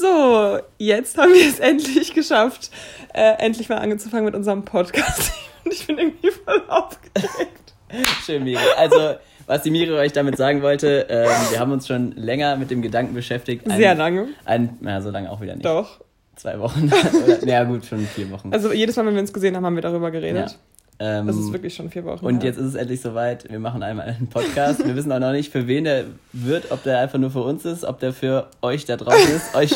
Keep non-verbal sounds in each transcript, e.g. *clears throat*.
So, jetzt haben wir es endlich geschafft, äh, endlich mal angefangen mit unserem Podcast. *laughs* Und ich bin irgendwie voll aufgeregt. Schön, Miri. Also, was die Miri euch damit sagen wollte, ähm, wir haben uns schon länger mit dem Gedanken beschäftigt. Ein, Sehr lange. Ein, na, so lange auch wieder nicht. Doch. Zwei Wochen. *laughs* Oder, ja, gut, schon vier Wochen. Also, jedes Mal, wenn wir uns gesehen haben, haben wir darüber geredet. Ja. Ähm, das ist wirklich schon vier Wochen. Und ja. jetzt ist es endlich soweit. Wir machen einmal einen Podcast. Wir wissen auch noch nicht, für wen der wird, ob der einfach nur für uns ist, ob der für euch da draußen ist, *laughs* euch,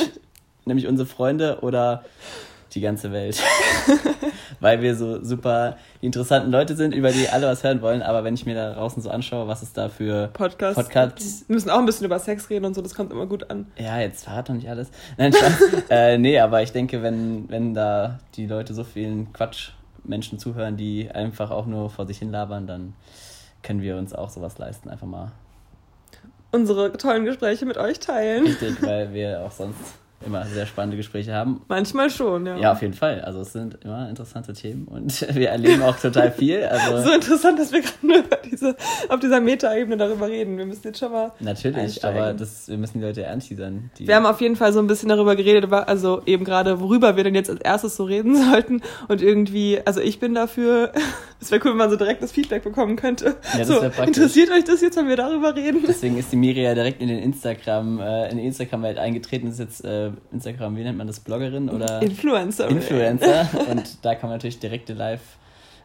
nämlich unsere Freunde oder die ganze Welt. *laughs* Weil wir so super interessanten Leute sind, über die alle was hören wollen. Aber wenn ich mir da draußen so anschaue, was es da für Podcasts Podcasts. Wir müssen auch ein bisschen über Sex reden und so, das kommt immer gut an. Ja, jetzt verrat doch nicht alles. Nein, *laughs* äh, nee, aber ich denke, wenn, wenn da die Leute so vielen Quatsch Menschen zuhören, die einfach auch nur vor sich hin labern, dann können wir uns auch sowas leisten. Einfach mal unsere tollen Gespräche mit euch teilen. Richtig, weil wir auch sonst immer sehr spannende Gespräche haben. Manchmal schon, ja. Ja, auf jeden Fall. Also es sind immer interessante Themen und *laughs* wir erleben auch total viel. Also so interessant, dass wir gerade nur diese, auf dieser Meta-Ebene darüber reden. Wir müssen jetzt schon mal. Natürlich, einsteigen. aber das, wir müssen die Leute anteasern. Die wir haben auf jeden Fall so ein bisschen darüber geredet, also eben gerade, worüber wir denn jetzt als erstes so reden *laughs* sollten. Und irgendwie, also ich bin dafür, *laughs* es wäre cool, wenn man so direkt das Feedback bekommen könnte. Ja, das so, interessiert euch das jetzt, wenn wir darüber reden? Deswegen ist die Miria direkt in den Instagram, äh, in die Instagram-Welt eingetreten, ist jetzt äh, Instagram, wie nennt man das, Bloggerin oder? Influencer. Influencer. Und da kann man natürlich direkte live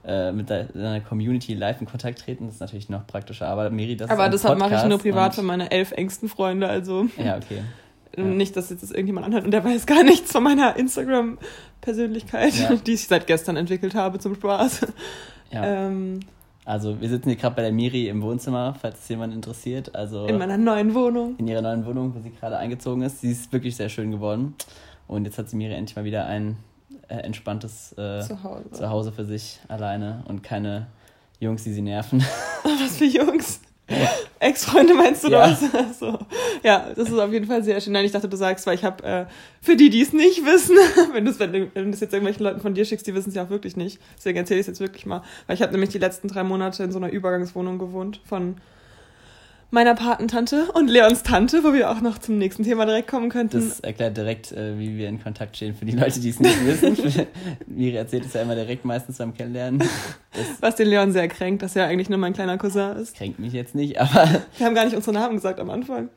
äh, mit deiner Community live in Kontakt treten. Das ist natürlich noch praktischer. Aber Miri, das Aber das mache ich nur privat für meine elf engsten Freunde, also. Ja, okay. *laughs* Ja. Nicht, dass jetzt das irgendjemand anhört und der weiß gar nichts von meiner Instagram-Persönlichkeit, ja. *laughs* die ich seit gestern entwickelt habe zum Spaß. Ja. Ähm, also wir sitzen hier gerade bei der Miri im Wohnzimmer, falls es jemand interessiert. Also in meiner neuen Wohnung. In ihrer neuen Wohnung, wo sie gerade eingezogen ist. Sie ist wirklich sehr schön geworden. Und jetzt hat sie Miri endlich mal wieder ein äh, entspanntes äh, Zuhause. Zuhause für sich alleine und keine Jungs, die sie nerven. *laughs* Was für Jungs? *laughs* Ex-Freunde meinst du ja. das? *laughs* so. Ja, das ist auf jeden Fall sehr schön. Nein, ich dachte, du sagst, weil ich habe, äh, für die, die es nicht wissen, *laughs* wenn du es wenn, wenn jetzt irgendwelchen Leuten von dir schickst, die wissen es ja auch wirklich nicht. Deswegen erzähle ich es jetzt wirklich mal. Weil ich habe nämlich die letzten drei Monate in so einer Übergangswohnung gewohnt von meiner Patentante und Leons Tante, wo wir auch noch zum nächsten Thema direkt kommen könnten. Das erklärt direkt, äh, wie wir in Kontakt stehen für die Leute, die es nicht wissen. *laughs* Miri erzählt es ja immer direkt meistens beim Kennenlernen. Was den Leon sehr kränkt, dass er eigentlich nur mein kleiner Cousin ist. Kränkt mich jetzt nicht, aber... *laughs* Wir haben gar nicht unsere Namen gesagt am Anfang.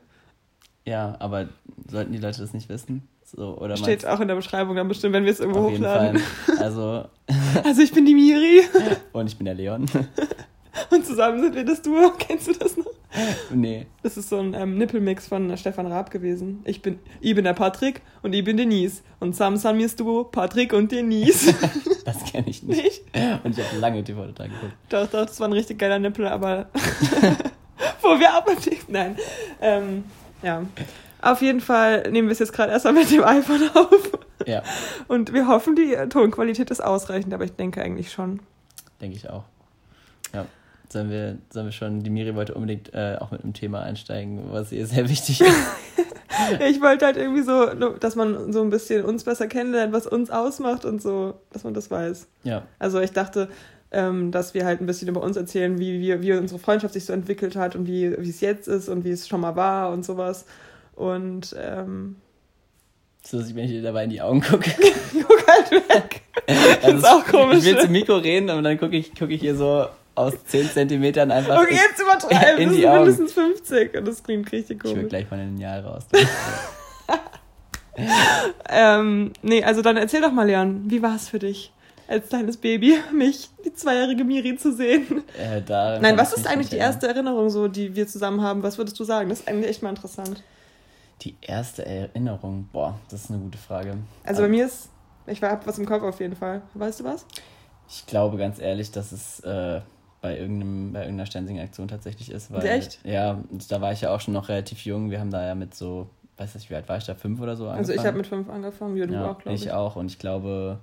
Ja, aber sollten die Leute das nicht wissen? So, oder Steht auch in der Beschreibung dann bestimmt, wenn wir es irgendwo Auf hochladen. Jeden Fall. Also... *laughs* also ich bin die Miri. Und ich bin der Leon. Und zusammen sind wir das Duo. *laughs* Kennst du das noch? Nee. Das ist so ein ähm, Nippelmix von Stefan Raab gewesen. Ich bin, ich bin der Patrick und ich bin Denise. Und zusammen sind wir das Duo Patrick und Denise. *laughs* das kenne ich nicht. nicht. Und ich habe lange TV da geguckt. Doch, doch, das war ein richtig geiler Nippel, aber *laughs* wo wir abgeklickt. Nein. Ähm, ja. Auf jeden Fall nehmen wir es jetzt gerade erstmal mit dem iPhone auf. Ja. Und wir hoffen, die Tonqualität ist ausreichend, aber ich denke eigentlich schon. Denke ich auch. Ja sollen wir, sollen wir schon, die Miri wollte unbedingt äh, auch mit einem Thema einsteigen, was ihr sehr wichtig ist. *laughs* ich wollte halt irgendwie so, dass man so ein bisschen uns besser kennenlernt, was uns ausmacht und so, dass man das weiß. Ja. Also ich dachte, ähm, dass wir halt ein bisschen über uns erzählen, wie, wie, wie unsere Freundschaft sich so entwickelt hat und wie, es jetzt ist und wie es schon mal war und sowas. Und ähm, so, dass ich, wenn ich dir dabei in die Augen gucke. *laughs* Guck halt weg. *laughs* Also, das ist auch komisch. Ich will zum Mikro reden und dann gucke ich, guck ich hier so aus 10 Zentimetern einfach. Okay, jetzt übertreiben. In das die sind Augen. mindestens 50 und das klingt richtig komisch. Ich will gleich von den Lineal raus. *laughs* ähm, nee, also dann erzähl doch mal, Leon, wie war es für dich? Als kleines Baby, mich, die zweijährige Miri zu sehen. Äh, Nein, was ist eigentlich die erste Erinnerung, so, die wir zusammen haben? Was würdest du sagen? Das ist eigentlich echt mal interessant. Die erste Erinnerung, boah, das ist eine gute Frage. Also bei mir ist, ich hab was im Kopf auf jeden Fall. Weißt du was? Ich glaube ganz ehrlich, dass es äh, bei, irgendeinem, bei irgendeiner Sternsinger-Aktion tatsächlich ist. Weil, Echt? Ja, da war ich ja auch schon noch relativ jung. Wir haben da ja mit so, weiß nicht, wie alt war ich da, fünf oder so angefangen. Also ich habe mit fünf angefangen, wie du ja, auch, glaube ich. Ich auch und ich glaube,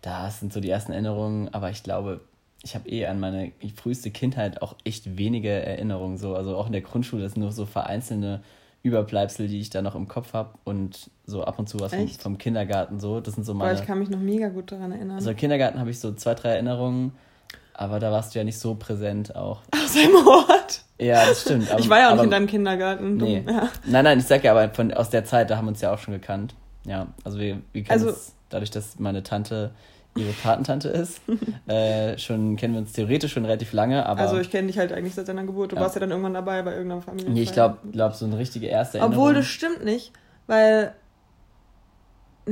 da sind so die ersten Erinnerungen, aber ich glaube, ich habe eh an meine früheste Kindheit auch echt wenige Erinnerungen. So. Also auch in der Grundschule, das sind nur so vereinzelte Überbleibsel, die ich da noch im Kopf habe und so ab und zu was vom, vom, Kindergarten so. Das sind so meine. Boah, ich kann mich noch mega gut daran erinnern. Also im Kindergarten habe ich so zwei, drei Erinnerungen aber da warst du ja nicht so präsent auch. Aus seinem Ort? Ja, das stimmt. Aber, ich war ja auch nicht in deinem Kindergarten. Nee. Ja. Nein, nein, ich sag ja aber von, aus der Zeit, da haben wir uns ja auch schon gekannt. Ja, also wir, wir kennen Also- uns dadurch, dass meine Tante ihre Patentante ist. *laughs* äh, schon kennen wir uns theoretisch schon relativ lange, aber Also ich kenne dich halt eigentlich seit deiner Geburt. Du Ja. warst ja dann irgendwann dabei bei irgendeiner Familie. nee, ich glaube, glaub, so eine richtige erste Obwohl, das Erinnerung. stimmt nicht, weil.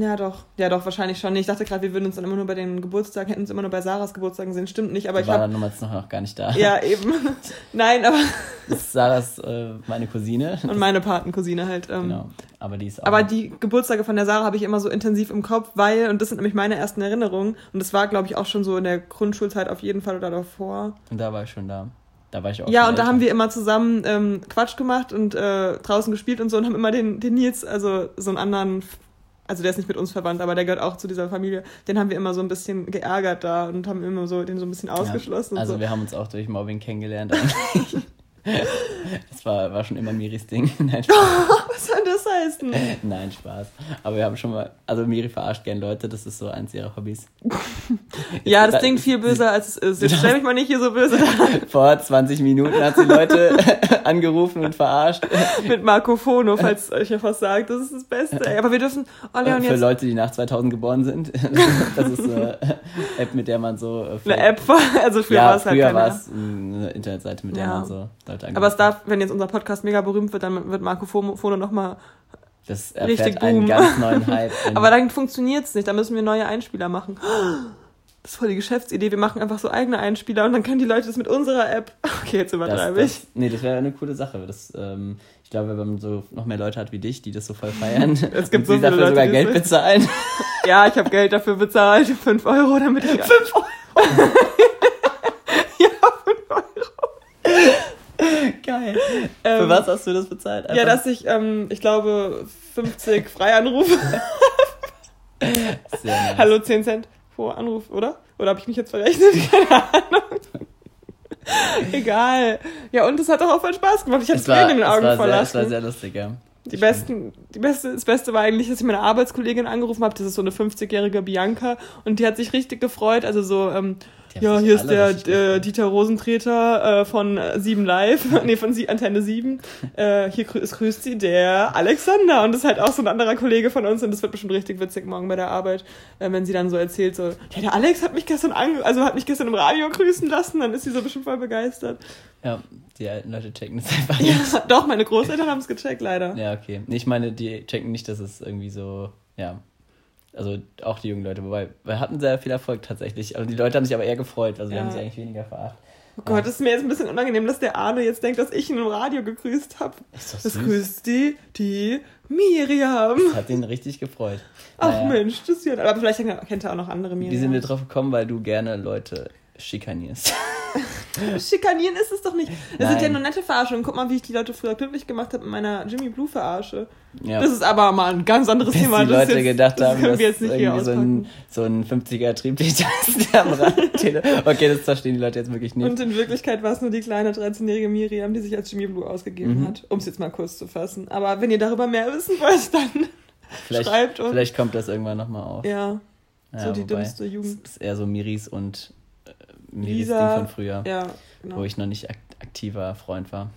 Ja, doch. Ja, doch, wahrscheinlich schon. Ich dachte gerade, wir würden uns dann immer nur bei den Geburtstagen, hätten uns immer nur bei Sarahs Geburtstagen sehen. Stimmt nicht, aber ich war habe. dann damals noch, gar nicht da. Ja, eben. *laughs* Nein, aber. Das ist Sarahs äh, meine Cousine. Und meine Patencousine halt. Ähm, Genau. Aber die ist auch. Aber die Geburtstage von der Sarah habe ich immer so intensiv im Kopf, weil, und das sind nämlich meine ersten Erinnerungen, und das war, glaube ich, auch schon so in der Grundschulzeit auf jeden Fall oder davor. und da war ich schon da. Da war ich auch. Ja, und da haben wir immer zusammen ähm, Quatsch gemacht und äh, draußen gespielt und so und haben immer den, den Nils, also so einen anderen, also der ist nicht mit uns verwandt, aber der gehört auch zu dieser Familie, den haben wir immer so ein bisschen geärgert da und haben immer so den so ein bisschen ausgeschlossen. Ja, also so. wir haben uns auch durch Mobbing kennengelernt. *laughs* das war, war schon immer Miris Ding. *laughs* Nein, *laughs* Spaß. Was soll das heißen? *laughs* Nein, Spaß. Aber wir haben schon mal, also Miri verarscht gern Leute, das ist so eins ihrer Hobbys. Ja, das klingt viel böser, als es ist. Jetzt stell mich mal nicht hier so böse da. Vor 20 Minuten hat sie Leute angerufen und verarscht. mit Marco Fono, falls euch ja was sagt. Das ist das Beste. Aber wir dürfen, oh Leon, Für jetzt Leute, die nach 2000 geboren sind. Das ist eine App, mit der man so. äh, eine App war, also früher ja, war es halt früher keine. war es eine Internetseite, mit der Ja. man so Leute Aber es darf, wenn jetzt unser Podcast mega berühmt wird, dann wird Marco Fono nochmal. Das richtig erfährt einen boom. ganz neuen Hype. *laughs* Aber dann funktioniert's nicht, da müssen wir neue Einspieler machen. *gasps* Das ist voll die Geschäftsidee. Wir machen einfach so eigene Einspieler und dann können die Leute das mit unserer App. *laughs* Okay, jetzt das, übertreibe ich. das, nee, das wäre eine coole Sache. Das, ähm, ich glaube, wenn man so noch mehr Leute hat wie dich, die das so voll feiern *laughs* Es gibt und so viele dafür Leute, sogar die Geld bezahlen. Ja, ich habe Geld dafür bezahlt. 5 Euro, damit ich. 5 Euro? ja, 5 Euro. Geil. Ähm, Für was hast du das bezahlt? Ja, Einfach- dass ich, ähm, ich glaube, 50 Freianrufe. Nice. Hallo, 10 Cent pro Anruf, oder? Oder habe ich mich jetzt verrechnet? *laughs* Keine Ahnung. Egal. Ja, und es hat auch voll Spaß gemacht. Ich habe Es Tränen in den Augen sehr, es war sehr lustig, ja. Die besten, die beste, das Beste war eigentlich, dass ich meine Arbeitskollegin angerufen habe. Das ist so eine 50-jährige Bianca und die hat sich richtig gefreut. Also so, ähm, ja, hier ist der äh. Dieter Rosentreter äh, von äh, 7 Live, *laughs* nee, von Sie Antenne 7. *laughs* Äh, hier grü es grüßt Sie der Alexander und das ist halt auch so ein anderer Kollege von uns und das wird bestimmt richtig witzig morgen bei der Arbeit, äh, wenn sie dann so erzählt, so, ja, der Alex hat mich gestern ange also hat mich gestern im Radio grüßen lassen, dann ist sie so bestimmt voll begeistert. Ja, die alten Leute checken das einfach *laughs* nicht. Ja, doch, meine Großeltern haben es gecheckt, leider. Ja, okay. Ich meine, die checken nicht, dass es irgendwie so, ja. Also auch die jungen Leute, wobei, wir hatten sehr viel Erfolg tatsächlich. Also die Leute haben sich aber eher gefreut, also wir Ja. haben sie eigentlich weniger verarscht. Oh Gott, das ist mir jetzt ein bisschen unangenehm, dass der Arne jetzt denkt, dass ich ihn im Radio gegrüßt habe. Das süß. grüßt die, die Miriam. Das hat ihn richtig gefreut. Ach Naja, Mensch, das ist ja. Aber vielleicht kennt er auch noch andere Miriam. Wie sind wir drauf gekommen? Weil du gerne Leute schikanierst. *laughs* Schikanieren ist es doch nicht. Das sind ja Nein. nur nette Verarschungen. Guck mal, wie ich die Leute früher glücklich gemacht habe mit meiner Jimmy Blue Verarsche. Ja. Das ist aber mal ein ganz anderes Bis Thema. die das ist Leute jetzt, gedacht das haben, *laughs* können dass wir jetzt nicht hier irgendwie so ein, so ein 50er Trieblichter *laughs* ist, der am steht. Okay, das verstehen die Leute jetzt wirklich nicht. Und in Wirklichkeit war es nur die kleine 13-jährige Miriam, die sich als Jimmy Blue ausgegeben Mhm. hat, um es jetzt mal kurz zu fassen. Aber wenn ihr darüber mehr wissen wollt, dann vielleicht, schreibt uns. vielleicht kommt das irgendwann nochmal auf. ja, Ja, so die wobei, dümmste Jugend. Das ist eher so Miris und Lisa, Ding von früher, Ja, genau. wo ich noch nicht ak aktiver Freund war.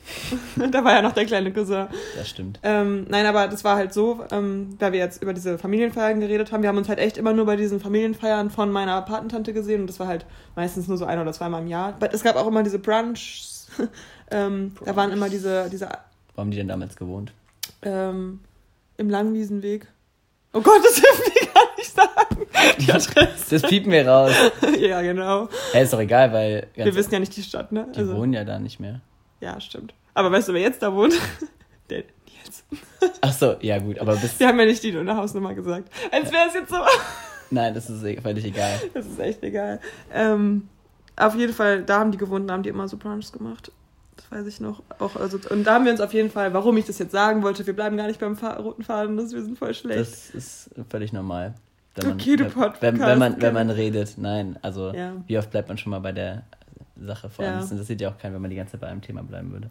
*laughs* da war ja noch der kleine Cousin. Das stimmt. Ähm, nein, aber das war halt so, ähm, da wir jetzt über diese Familienfeiern geredet haben, wir haben uns halt echt immer nur bei diesen Familienfeiern von meiner Patentante gesehen und das war halt meistens nur so ein oder zweimal im Jahr. Aber es gab auch immer diese Brunchs, *laughs* ähm, da waren immer diese, diese Wo haben die denn damals gewohnt? ähm, im Langwiesenweg. Oh Gott, das gar nicht. *laughs* Die Adresse. Das piepen wir raus. *laughs* ja, genau. Hä, ist doch egal, weil Wir wissen ja nicht die Stadt, ne? die wohnen ja da nicht mehr. ja, stimmt. Aber weißt du, wer jetzt da wohnt? *laughs* Der Nils. Ach so, ja gut, aber bis... Wir haben ja nicht die Hausnummer gesagt. Als wäre es jetzt so. Nein, das ist eh völlig egal. Das ist echt egal. Ähm, auf jeden Fall, da haben die gewohnt, da haben die immer so Brunchs gemacht. Das weiß ich noch. Auch, also, und da haben wir uns auf jeden Fall, warum ich das jetzt sagen wollte, wir bleiben gar nicht beim roten Faden, das, wir sind voll schlecht. Das ist völlig normal. Wenn Okay, du wenn, Podcast- wenn, man, wenn man redet, nein. Also, Ja. wie oft bleibt man schon mal bei der Sache? Vor allem, Ja. das interessiert ja auch keinen, wenn man die ganze Zeit bei einem Thema bleiben würde.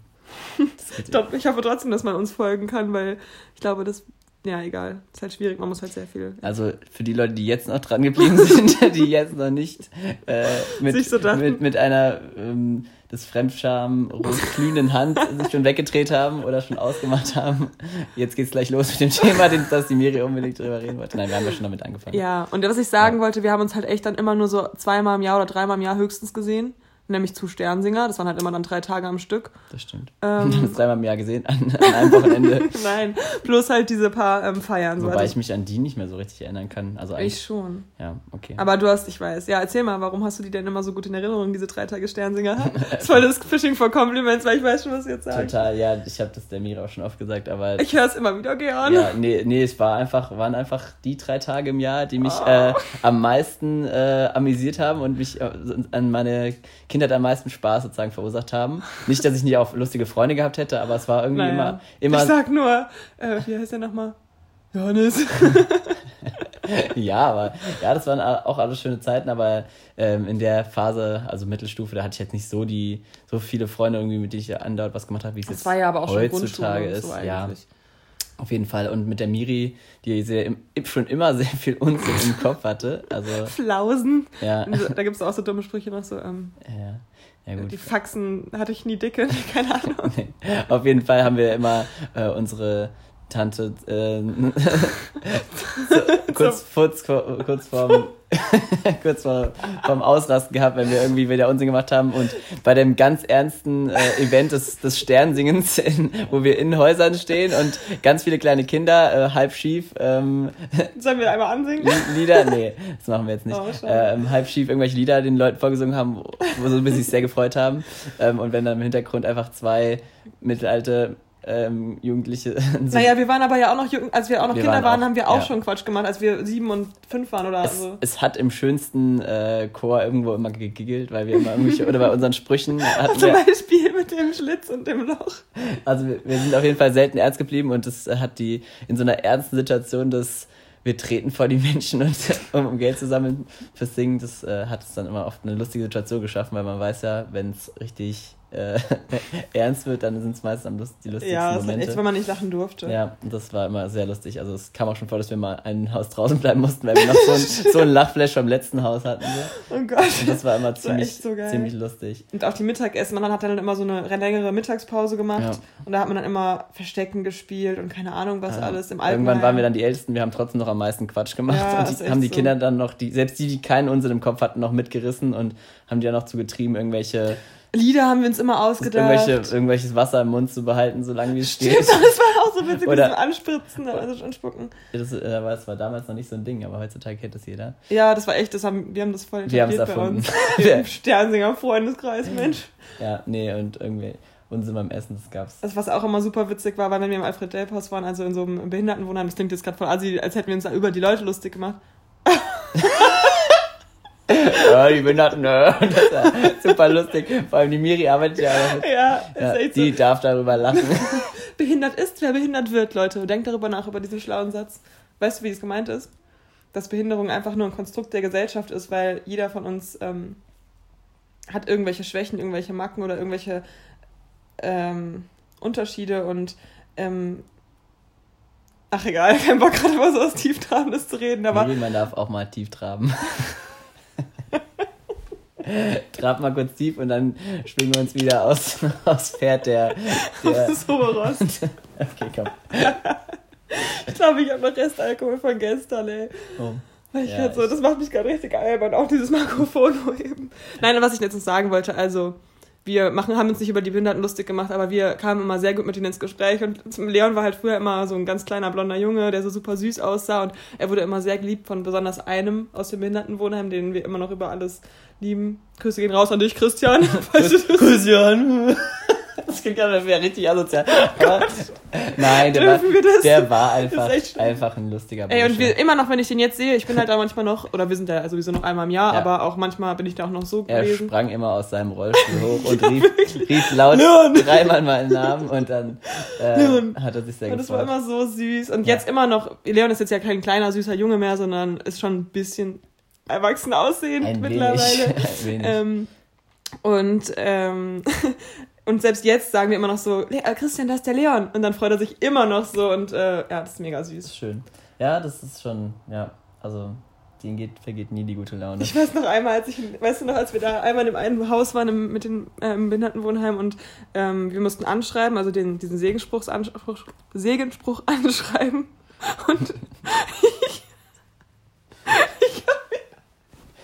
Ich, glaub, *laughs* ich hoffe trotzdem, dass man uns folgen kann, weil ich glaube, das ja, egal. Ist halt schwierig, man muss halt sehr viel. Also für die Leute, die jetzt noch dran geblieben *laughs* sind, die jetzt noch nicht äh, mit, so mit, mit einer ähm, des Fremdscham glühenden Hand *laughs* sich schon weggedreht haben oder schon ausgemacht haben. Jetzt geht's gleich los mit dem Thema, den, dass die Miri unbedingt drüber reden wollte. Nein, wir haben ja schon damit angefangen. Ja, und was ich sagen wollte, wir haben uns halt echt dann immer nur so zweimal im Jahr oder dreimal im Jahr höchstens gesehen. Nämlich zu Sternsinger. Das waren halt immer dann drei Tage am Stück. Das stimmt. Ähm. *laughs* Es dreimal im Jahr gesehen, an, an einem Wochenende. *laughs* Nein, plus halt diese paar ähm, Feiern. So Wobei hatte ich mich an die nicht mehr so richtig erinnern kann. Also eigentlich, ich schon. ja, okay. Aber du hast, ich weiß. Ja, erzähl mal, warum hast du die denn immer so gut in Erinnerung, diese drei Tage Sternsinger? *laughs* Das voll das Fishing for Compliments, weil ich weiß schon, was du jetzt sagst. Total, ja, ich habe das der Mira auch schon oft gesagt, aber Ich höre es immer wieder gern. Ja, nee, nee, es war einfach, waren einfach die drei Tage im Jahr, die mich Oh. äh, am meisten äh, amüsiert haben und mich äh, an meine Kindheit am meisten Spaß sozusagen verursacht haben. Nicht, dass ich nie auch lustige Freunde gehabt hätte, aber es war irgendwie Naja. immer, Ich immer, sag nur, äh, wie heißt der nochmal? Johannes. *laughs* ja, aber ja, das waren auch alles schöne Zeiten, aber ähm, in der Phase, also Mittelstufe, da hatte ich jetzt nicht so die, so viele Freunde irgendwie, mit denen ich andauernd was gemacht habe, wie es jetzt war ja aber auch schon heutzutage ist. so ja. Auf jeden Fall. Und mit der Miri, die sehr, schon immer sehr viel Unsinn im Kopf hatte. Also, *laughs* Flausen. ja. Da gibt es auch so dumme Sprüche noch so, ähm, Ja, ja gut. die Faxen hatte ich nie dicke, *laughs* keine Ahnung. *laughs* Nee. Auf jeden Fall haben wir immer äh, unsere Tante äh, so, *laughs* kurz, kurz, kurz vorm *laughs* kurz vor, vorm Ausrasten gehabt, wenn wir irgendwie wieder Unsinn gemacht haben und bei dem ganz ernsten äh, Event des, des Sternsingens, in, wo wir in Häusern stehen und ganz viele kleine Kinder, äh, halb schief, ähm, Sollen wir einmal ansingen? Lie- Lieder, nee, das machen wir jetzt nicht. Oh, ähm, halb schief irgendwelche Lieder den Leuten vorgesungen haben, wo so sie sich sehr gefreut haben. Ähm, und wenn dann im Hintergrund einfach zwei mittelalte ähm, Jugendliche *laughs* so Naja, wir waren aber ja auch noch, als wir auch noch Wir Kinder waren waren, auch- haben wir auch ja. schon Quatsch gemacht, als wir sieben und fünf waren oder es, so. es hat im schönsten äh, Chor irgendwo immer gegiggelt, weil wir immer irgendwelche, oder bei unseren Sprüchen *laughs* hatten Zum wir, Beispiel mit dem Schlitz und dem Loch. also wir, wir sind auf jeden Fall selten ernst geblieben und das hat die in so einer ernsten Situation des wir treten vor die Menschen und *laughs* um, um Geld zu sammeln fürs Singen, das äh, hat es dann immer oft eine lustige Situation geschaffen, weil man weiß ja, wenn es richtig äh, *laughs* ernst wird, dann sind es meistens am lust die lustigsten Ja, das war Momente. echt, wenn man nicht lachen durfte. Ja, und das war immer sehr lustig. Also es kam auch schon vor, dass wir mal ein Haus draußen bleiben mussten, weil wir noch so ein, *laughs* so ein Lachflash vom letzten Haus hatten. So. Oh Gott. Und das war immer war ziemlich, echt so ziemlich lustig. Und auch die Mittagessen, man hat dann immer so eine längere Mittagspause gemacht Ja. und da hat man dann immer Verstecken gespielt und keine Ahnung was Ja. alles im Altenheim. Irgendwann waren wir dann die Ältesten, wir haben trotzdem noch am meisten Quatsch gemacht Ja, und die, haben die so. Kinder dann noch, die, selbst die, die keinen Unsinn im Kopf hatten, noch mitgerissen und haben die dann noch zu getrieben, irgendwelche, Lieder haben wir uns immer ausgedacht. irgendwelche, irgendwelches Wasser im Mund zu behalten, solange wie es Stimmt, steht. das war auch so witzig, Oder- mit Anspritzen, also anspucken. Das, äh, war- das war damals noch nicht so ein Ding, aber heutzutage kennt das jeder. Ja, das war echt, das haben, wir haben das voll Wir etabliert bei erfunden. uns. Im Sternsinger-Freundeskreis, Mensch. Ja, nee, und irgendwie Unsinn beim Essen, das gab's. Das, was auch immer super witzig war, war, wenn wir im Alfred-Delp-Haus waren, also in so einem Behindertenwohnheim, das klingt jetzt gerade voll assi, als hätten wir uns da über die Leute lustig gemacht. *laughs* Ja, die Behinderten, ne? Das war super lustig. Vor allem die Miri arbeitet ja. auch. Ja, ist ja echt so. die darf darüber lachen. *laughs* Behindert ist, wer behindert wird, Leute. Denkt darüber nach, über diesen schlauen Satz. Weißt du, wie es gemeint ist? Dass Behinderung einfach nur ein Konstrukt der Gesellschaft ist, weil jeder von uns ähm, hat irgendwelche Schwächen, irgendwelche Macken oder irgendwelche ähm, Unterschiede und ähm, ach egal, *laughs* kein Bock gerade über so was Tieftrabendes zu reden, aber Miri, man darf auch mal tief traben. *laughs* *laughs* Trab mal kurz tief und dann schwingen wir uns wieder aus, *laughs* aus Pferd der. der das ist Oberos. okay, komm. Ich glaube, ich habe noch Restalkohol von gestern, ey. Oh. Ich Ja, werd so, das macht mich gerade richtig albern, auch dieses Mikrofon hochheben. Nein, was ich noch sagen wollte, also wir machen, haben uns nicht über die Behinderten lustig gemacht, aber wir kamen immer sehr gut mit ihnen ins Gespräch und Leon war halt früher immer so ein ganz kleiner blonder Junge, der so super süß aussah und er wurde immer sehr geliebt von besonders einem aus dem Behindertenwohnheim, den wir immer noch über alles lieben. Grüße gehen raus an dich, Christian. *laughs* Christian! *laughs* Das klingt das wäre richtig asozial. *laughs* Aber, *laughs* nein, der war, Dürfen wir das? der war einfach, einfach ein lustiger Ey, und Bursche. wir, immer noch, wenn ich den jetzt sehe, ich bin *laughs* halt da manchmal noch, oder wir sind da sowieso noch einmal im Jahr, Ja. aber auch manchmal bin ich da auch noch so Er gewesen. sprang immer aus seinem Rollstuhl *laughs* hoch und rief, rief laut Leon! dreimal meinen Namen und dann äh, hat er sich sehr Und das war gefreut. immer so süß. Und Ja. jetzt immer noch, Leon ist jetzt ja kein kleiner, süßer Junge mehr, sondern ist schon ein bisschen erwachsen aussehend Ein mittlerweile. wenig. Ein wenig. Ähm, und, ähm, Und selbst jetzt sagen wir immer noch so, "Le- äh, Christian, da ist der Leon. Und dann freut er sich immer noch so und äh, ja, das ist mega süß. schön. Ja, das ist schon, ja, also, denen geht, vergeht nie die gute Laune. Ich weiß noch einmal, als ich, weißt du noch, als wir da einmal in dem einen Haus waren im, mit dem ähm, Behindertenwohnheim und ähm, wir mussten anschreiben, also den, diesen Segenspruch, Anspruch, Segenspruch *laughs* anschreiben. Und *laughs* *laughs* ich, ich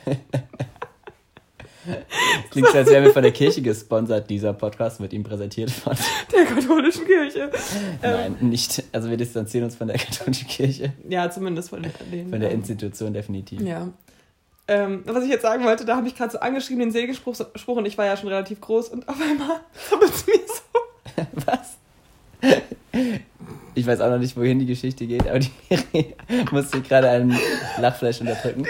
Es *laughs* klingt so, als wären wir von der Kirche gesponsert. Dieser Podcast wird ihm präsentiert von. *laughs* der katholischen Kirche. Nein, nicht. Also wir distanzieren uns von der *laughs* katholischen Kirche. Ja, zumindest von den. Von der Institution definitiv. Ja. Ähm, was ich jetzt sagen wollte, da habe ich gerade so angeschrieben, den Segenspruch Spruch, und ich war ja schon relativ groß und auf einmal zappelt es mir so. Was? Ich weiß auch noch nicht, wohin die Geschichte geht, aber die Miri musste gerade einen Lachfleisch unterdrücken.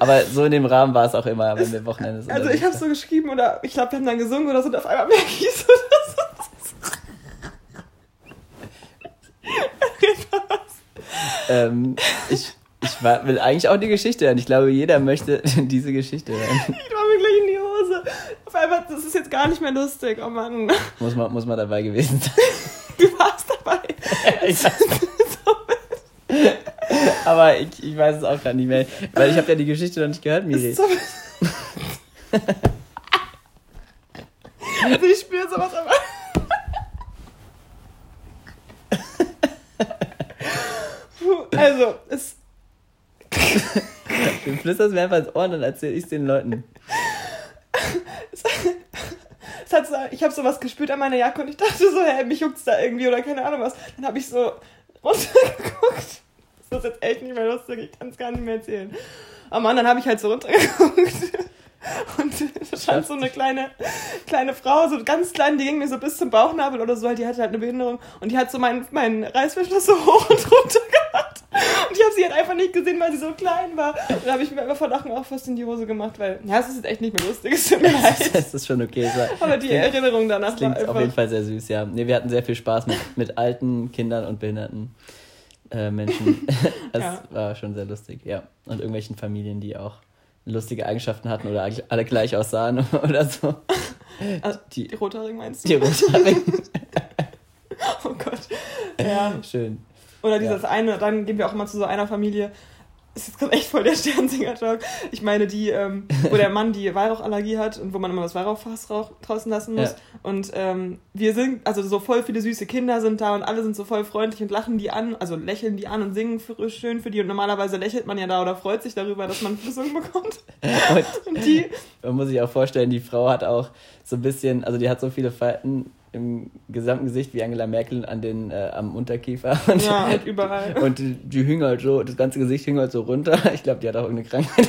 Aber so in dem Rahmen war es auch immer, wenn wir Wochenende Also ich habe so geschrieben oder ich glaube, wir haben dann gesungen oder so und auf einmal merke ich so, dass ähm, ich, ich war, will eigentlich auch die Geschichte hören. Ich glaube, jeder möchte *laughs* diese Geschichte hören. ich war mir gleich in die Hose. Auf einmal, das ist jetzt gar nicht mehr lustig. Oh Mann, Muss man, muss man dabei gewesen sein. du warst dabei. *laughs* Weiß, aber ich, ich weiß es auch gerade nicht mehr. Weil ich habe ja die Geschichte noch nicht gehört, Miri. so also ich spüre sowas aber. Also, es, Du flüsterst mir einfach ins Ohr und dann erzähle ich es den Leuten. es hat so, ich habe sowas gespürt an meiner Jacke und ich dachte so, hä, mich juckt's da irgendwie oder keine Ahnung was. Dann habe ich so runtergeguckt. Das ist jetzt echt nicht mehr lustig, ich kann es gar nicht mehr erzählen. Oh Mann, dann habe ich halt so runtergeguckt. *laughs* Und da stand so eine kleine, kleine Frau, so ganz klein, die ging mir so bis zum Bauchnabel oder so, die hatte halt eine Behinderung und die hat so meinen, meinen Reißverschluss so *laughs* hoch und runter gemacht. Und ich habe sie halt einfach nicht gesehen, weil sie so klein war. Und da habe ich mir einfach vor Lachen auch fast in die Hose gemacht, weil, ja, es ist jetzt echt nicht mehr lustig, es tut mir *laughs* leid. Das ist schon okay. War- Aber die klingt- Erinnerung danach war Klingt einfach... auf jeden Fall sehr süß, ja. Nee, wir hatten sehr viel Spaß mit, mit alten Kindern und behinderten äh, Menschen. *laughs* *laughs* Das Ja. war schon sehr lustig, ja. Und irgendwelchen Familien, die auch lustige Eigenschaften hatten oder alle gleich aussahen *laughs* oder so. Also, Die, die Rothaarigen meinst du? die Rothaarigen. Oh Gott. Ja. Schön. Oder dieses eine, dann gehen wir auch mal zu so einer Familie. Ist gerade echt voll der Sternsinger-Talk. Ich meine, die, ähm, wo der Mann die Weihrauchallergie hat und wo man immer das Weihrauchfass rauch- draußen lassen muss. Ja. Und ähm, wir sind, also so voll viele süße Kinder sind da und alle sind so voll freundlich und lachen die an, also lächeln die an und singen für, schön für die. Und normalerweise lächelt man ja da oder freut sich darüber, dass man gesungen bekommt. *laughs* Und Und die, man muss sich auch vorstellen, die Frau hat auch so ein bisschen, also die hat so viele Falten im gesamten Gesicht wie Angela Merkel an den, äh, am Unterkiefer. *laughs* Und, ja, halt überall. und die, die hing halt so, das ganze Gesicht hing halt so runter. *laughs* Ich glaube, die hat auch irgendeine Krankheit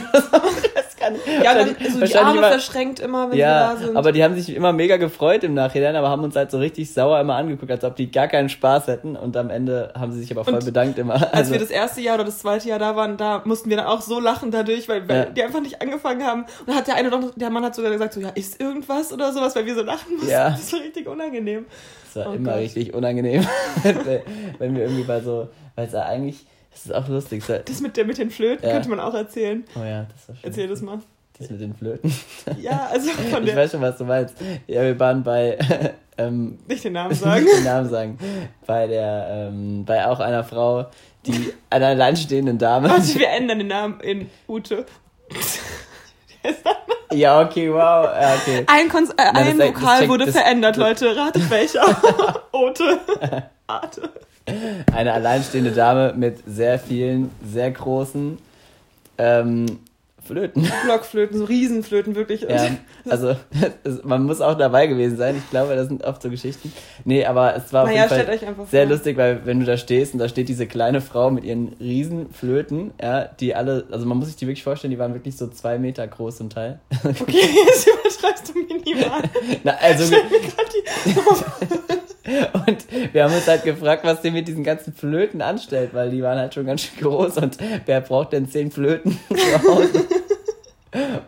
kann Ja, dann so die Arme immer- verschränkt immer, wenn Ja, wir da sind. aber die haben sich immer mega gefreut im Nachhinein, aber haben uns halt so richtig sauer immer angeguckt, als ob die gar keinen Spaß hätten. Und am Ende haben sie sich aber voll Und bedankt immer. Als Also, wir das erste Jahr oder das zweite Jahr da waren, da mussten wir dann auch so lachen dadurch, weil, weil Ja. die einfach nicht angefangen haben. Und dann hat der eine doch, der Mann hat sogar gesagt, so, ja, ist irgendwas oder sowas, weil wir so lachen mussten. Ja. Das war richtig unangenehm. das war Oh immer Gott. richtig unangenehm, *laughs* wenn, wenn wir irgendwie bei so, weil es ja eigentlich, das ist auch lustig. So, Das mit, der, mit den Flöten Ja. könnte man auch erzählen. oh ja, das war schön. Erzähl das mal. Das mit den Flöten. Ja, also *laughs* von Ich der, weiß schon, was du meinst. Ja, wir waren bei, *laughs* ähm, nicht den Namen *laughs* sagen. nicht den Namen sagen, bei der, ähm, bei auch einer Frau, die, einer alleinstehenden Dame. Warte, wir ändern den Namen in Ute. Ja, okay, wow, okay. Ein, Kons äh, das ein Vokal wurde das- verändert, Leute. Ratet welcher. Ute. Arte. *laughs* Eine alleinstehende Dame mit sehr vielen, sehr großen ähm, Flöten. *laughs* Blockflöten, so Riesenflöten, wirklich. Ja, also man muss auch dabei gewesen sein. Ich glaube, das sind oft so Geschichten. Nee, aber es war auf Naja, jeden stellt Fall sehr vor. lustig, weil wenn du da stehst und da steht diese kleine Frau mit ihren riesen Flöten, ja, die alle, also man muss sich die wirklich vorstellen, die waren wirklich so zwei Meter groß zum Teil. Okay, *laughs* jetzt übertreibst du minimal. Na, also Stell mir grad die Und wir haben uns halt gefragt, was der mit diesen ganzen Flöten anstellt, weil die waren halt schon ganz schön groß und wer braucht denn zehn Flöten *laughs* zu Hause?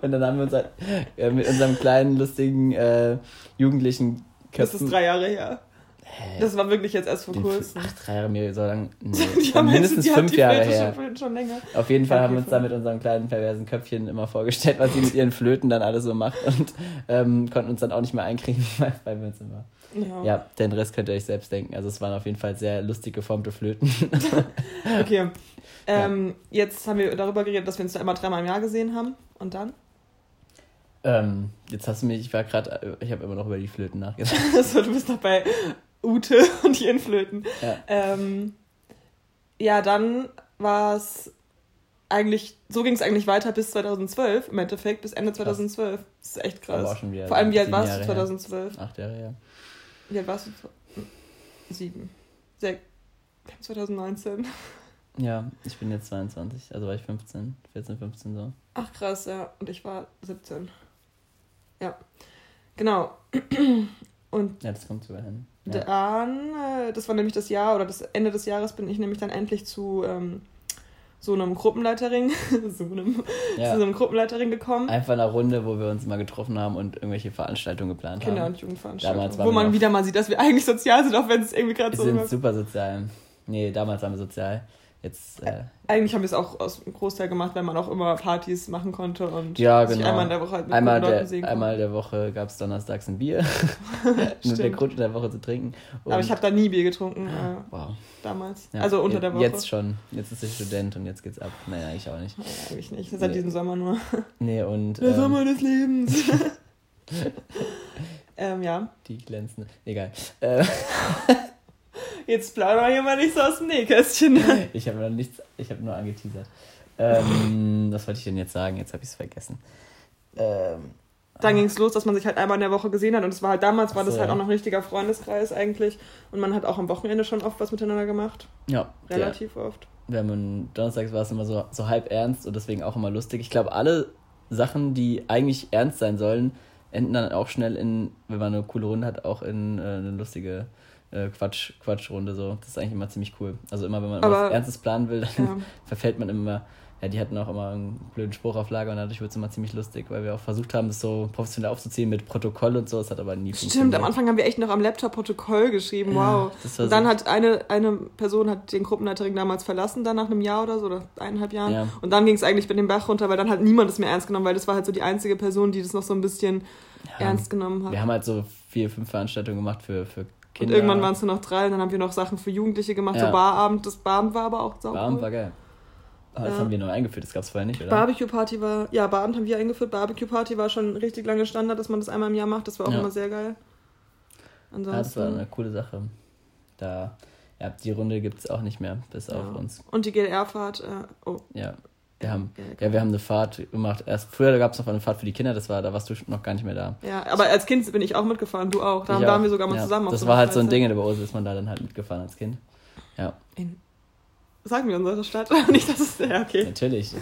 Und dann haben wir uns halt äh, mit unserem kleinen, lustigen, äh, jugendlichen Das ist Köpfen. drei Jahre her. Hä? Das war wirklich jetzt erst vor kurzem. Ach, drei Jahre mir so lang. *laughs* Nee, mindestens fünf die Jahre her. Schon, schon länger. Auf jeden Fall haben wir uns da mit unserem kleinen perversen Köpfchen immer vorgestellt, was sie mit ihren Flöten dann alles so macht und ähm, konnten uns dann auch nicht mehr einkriegen, weil, *laughs* weil wir uns immer. Ja. Ja, den Rest könnt ihr euch selbst denken. Also es waren auf jeden Fall sehr lustig geformte Flöten. *laughs* Okay. Ähm, Jetzt haben wir darüber geredet, dass wir uns da immer dreimal im Jahr gesehen haben. Und dann? ähm, jetzt hast du mich, ich war gerade, ich habe immer noch über die Flöten nachgedacht. *laughs* Also, du bist noch bei Ute *laughs* und ihren Flöten. Ja. Ähm, ja, dann war es eigentlich, so ging es eigentlich weiter bis 2012, im Endeffekt, bis Ende 2012. Das ist echt krass. Vor allem, wie alt warst du her. 2012? Acht Jahre, ja. Wie alt warst du? Sieben. Sechs. 2019. Ja, ich bin jetzt 22, also war ich 15, 14, 15 so. Ach krass, ja. Und ich war 17. Ja. Genau. Und Ja, das kommt sogar hin. Ja. dann, äh, das war nämlich das Jahr oder das Ende des Jahres, bin ich nämlich dann endlich zu ähm, so einem Gruppenleiterring, *laughs* so einem, Ja. zu so einem Gruppenleiterring gekommen. Einfach eine Runde, wo wir uns mal getroffen haben und irgendwelche Veranstaltungen geplant Kinder- haben. und Jugendveranstaltungen. Wo wir man wieder mal sieht, dass wir eigentlich sozial sind, auch wenn es irgendwie gerade Wir so sind ist. super sozial. Nee, damals waren wir sozial. Jetzt, äh, Eigentlich haben wir es auch aus dem Großteil gemacht, weil man auch immer Partys machen konnte und ja, sich genau. einmal in der Woche halt mit einmal, Leuten der, sehen einmal der Woche gab es donnerstags ein Bier. Mit *laughs* *laughs* der. Grund in der Woche zu trinken. Aber ich habe da nie Bier getrunken äh, Wow. damals. Ja, also unter der Woche. Jetzt schon. Jetzt ist er Student und jetzt geht's ab. Naja, eigentlich auch nicht. Ja, eigentlich nicht. Seit Nee. diesem Sommer nur. *laughs* Nee, und Der ähm, Sommer des Lebens. ähm, ja. die glänzende. Egal. Äh, Jetzt plauder hier mal nicht so aus dem Nähkästchen. ich habe noch nichts, ich habe nur angeteasert. Ähm, was wollte ich denn jetzt sagen? Jetzt habe ich es vergessen. Ähm, Dann ging es los, dass man sich halt einmal in der Woche gesehen hat. Und es war halt damals, war Ach das so, halt auch noch ein richtiger Freundeskreis eigentlich. Und man hat auch am Wochenende schon oft was miteinander gemacht. ja, der, Relativ oft. wir haben donnerstags war es immer so, so halb ernst und deswegen auch immer lustig. Ich glaube, alle Sachen, die eigentlich ernst sein sollen, enden dann auch schnell in, wenn man eine coole Runde hat, auch in äh, eine lustige äh, Quatsch, Quatschrunde. So. Das ist eigentlich immer ziemlich cool. Also immer, wenn man Aber- was Ernstes planen will, dann Ja. *laughs* verfällt man immer. Ja, die hatten auch immer einen blöden Spruch auf Lager und dadurch wird es immer ziemlich lustig, weil wir auch versucht haben, das so professionell aufzuziehen mit Protokoll und so. Es hat aber nie Stimmt, am Anfang haben wir echt noch am Laptop Protokoll geschrieben. Wow. das war Und dann so- hat eine, eine Person hat den Gruppenleiterring damals verlassen, dann nach einem Jahr oder so, oder eineinhalb Jahren. Ja. Und dann ging es eigentlich mit dem Bach runter, weil dann hat niemand es mehr ernst genommen, weil das war halt so die einzige Person, die das noch so ein bisschen ernst genommen hat. Wir haben halt so vier, fünf Veranstaltungen gemacht für, für Und Kinder. irgendwann waren es nur noch drei und dann haben wir noch Sachen für Jugendliche gemacht, Ja. so Barabend. Das Barabend war aber auch sauber. Warm war geil. Aber das Ja. haben wir neu eingeführt, das gab es vorher nicht, oder? Barbecue Party war, ja, Barabend haben wir eingeführt. Barbecue Party war schon richtig lange Standard, dass man das einmal im Jahr macht. Das war auch Ja. immer sehr geil. ja, das Ansonsten. war eine coole Sache. Da, ja, die Runde gibt es auch nicht mehr, bis auf uns. Und die GDR-Fahrt, äh, oh. Ja. Wir haben, Ja, wir haben eine Fahrt gemacht. Erst früher gab es noch eine Fahrt für die Kinder, das war, da warst du noch gar nicht mehr da. Ja, aber als Kind bin ich auch mitgefahren, du auch. Da waren wir sogar mal ja. zusammen. Das so war halt so ein. Ding in der Beose, ist man da dann halt mitgefahren als Kind. Ja, In, sagen wir unsere Stadt? *laughs* Nicht, dass es. Ja, okay. natürlich.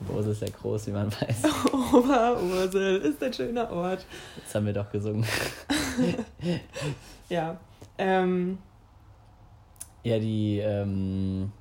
Beose ist ja groß, wie man weiß. *laughs* Oberursel ist ein schöner Ort. Das haben wir doch gesungen. *laughs* Ja. Ähm, Ja, die, ähm,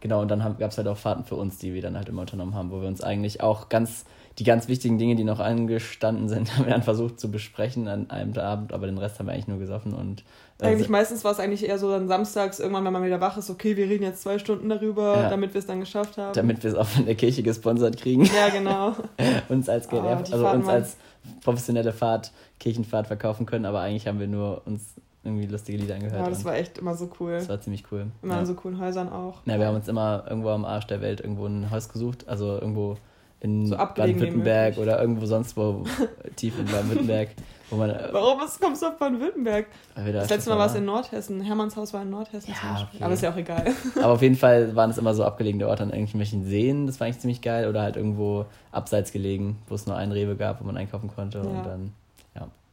genau, und dann gab es halt auch Fahrten für uns, die wir dann halt immer unternommen haben, wo wir uns eigentlich auch ganz, die ganz wichtigen Dinge, die noch angestanden sind, *laughs* haben wir dann versucht zu besprechen an einem Abend, aber den Rest haben wir eigentlich nur gesoffen und äh, eigentlich meistens war es eigentlich eher so dann samstags, irgendwann, wenn man wieder wach ist, okay, wir reden jetzt zwei Stunden darüber, Ja. damit wir es dann geschafft haben. damit wir es auch von der Kirche gesponsert kriegen, Ja, genau. *laughs* uns als Oh, GLF, die also uns als professionelle Fahrt, Kirchenfahrt verkaufen können, aber eigentlich haben wir nur uns irgendwie lustige Lieder angehört. Ja, das und war echt immer so cool. das war ziemlich cool. Immer ja. in so coolen Häusern auch. Ja, wir haben uns immer irgendwo am Arsch der Welt irgendwo ein Haus gesucht, also irgendwo in So Baden-Württemberg oder irgendwo sonst wo, *laughs* tief in Baden-Württemberg, wo man. äh, Warum was kommst du auf Baden-Württemberg? da Das letzte Mal war es in Nordhessen. Hermanns Haus war in Nordhessen Ja, zum Beispiel. okay. Aber ist ja auch egal. *laughs* Aber auf jeden Fall waren es immer so abgelegene Orte an irgendwelchen Seen, das war eigentlich ziemlich geil, oder halt irgendwo abseits gelegen, wo es nur ein Rewe gab, wo man einkaufen konnte Ja. und dann,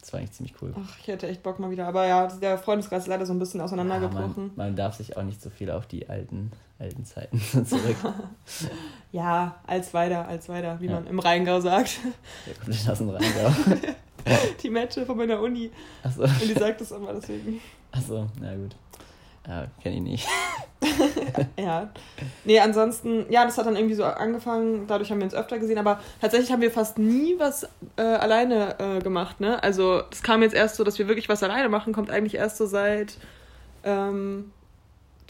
das war eigentlich ziemlich cool. Ach, ich hätte echt Bock mal wieder. Aber ja, der Freundeskreis ist leider so ein bisschen Ja, auseinandergebrochen. man, man darf sich auch nicht so viel auf die alten, alten Zeiten *laughs* zurück. *laughs* Ja, als weiter, als weiter, wie Ja. man im Rheingau sagt. Der kommt aus dem Rheingau. *laughs* Die Mette von meiner Uni. Achso, Und die sagt das immer deswegen. achso, na gut. Ja, kenn ich nicht. *laughs* ja. Nee, ansonsten, ja, das hat dann irgendwie so angefangen, dadurch haben wir uns öfter gesehen, aber tatsächlich haben wir fast nie was äh, alleine äh, gemacht, ne? Also, das kam jetzt erst so, dass wir wirklich was alleine machen, kommt eigentlich erst so seit, ähm,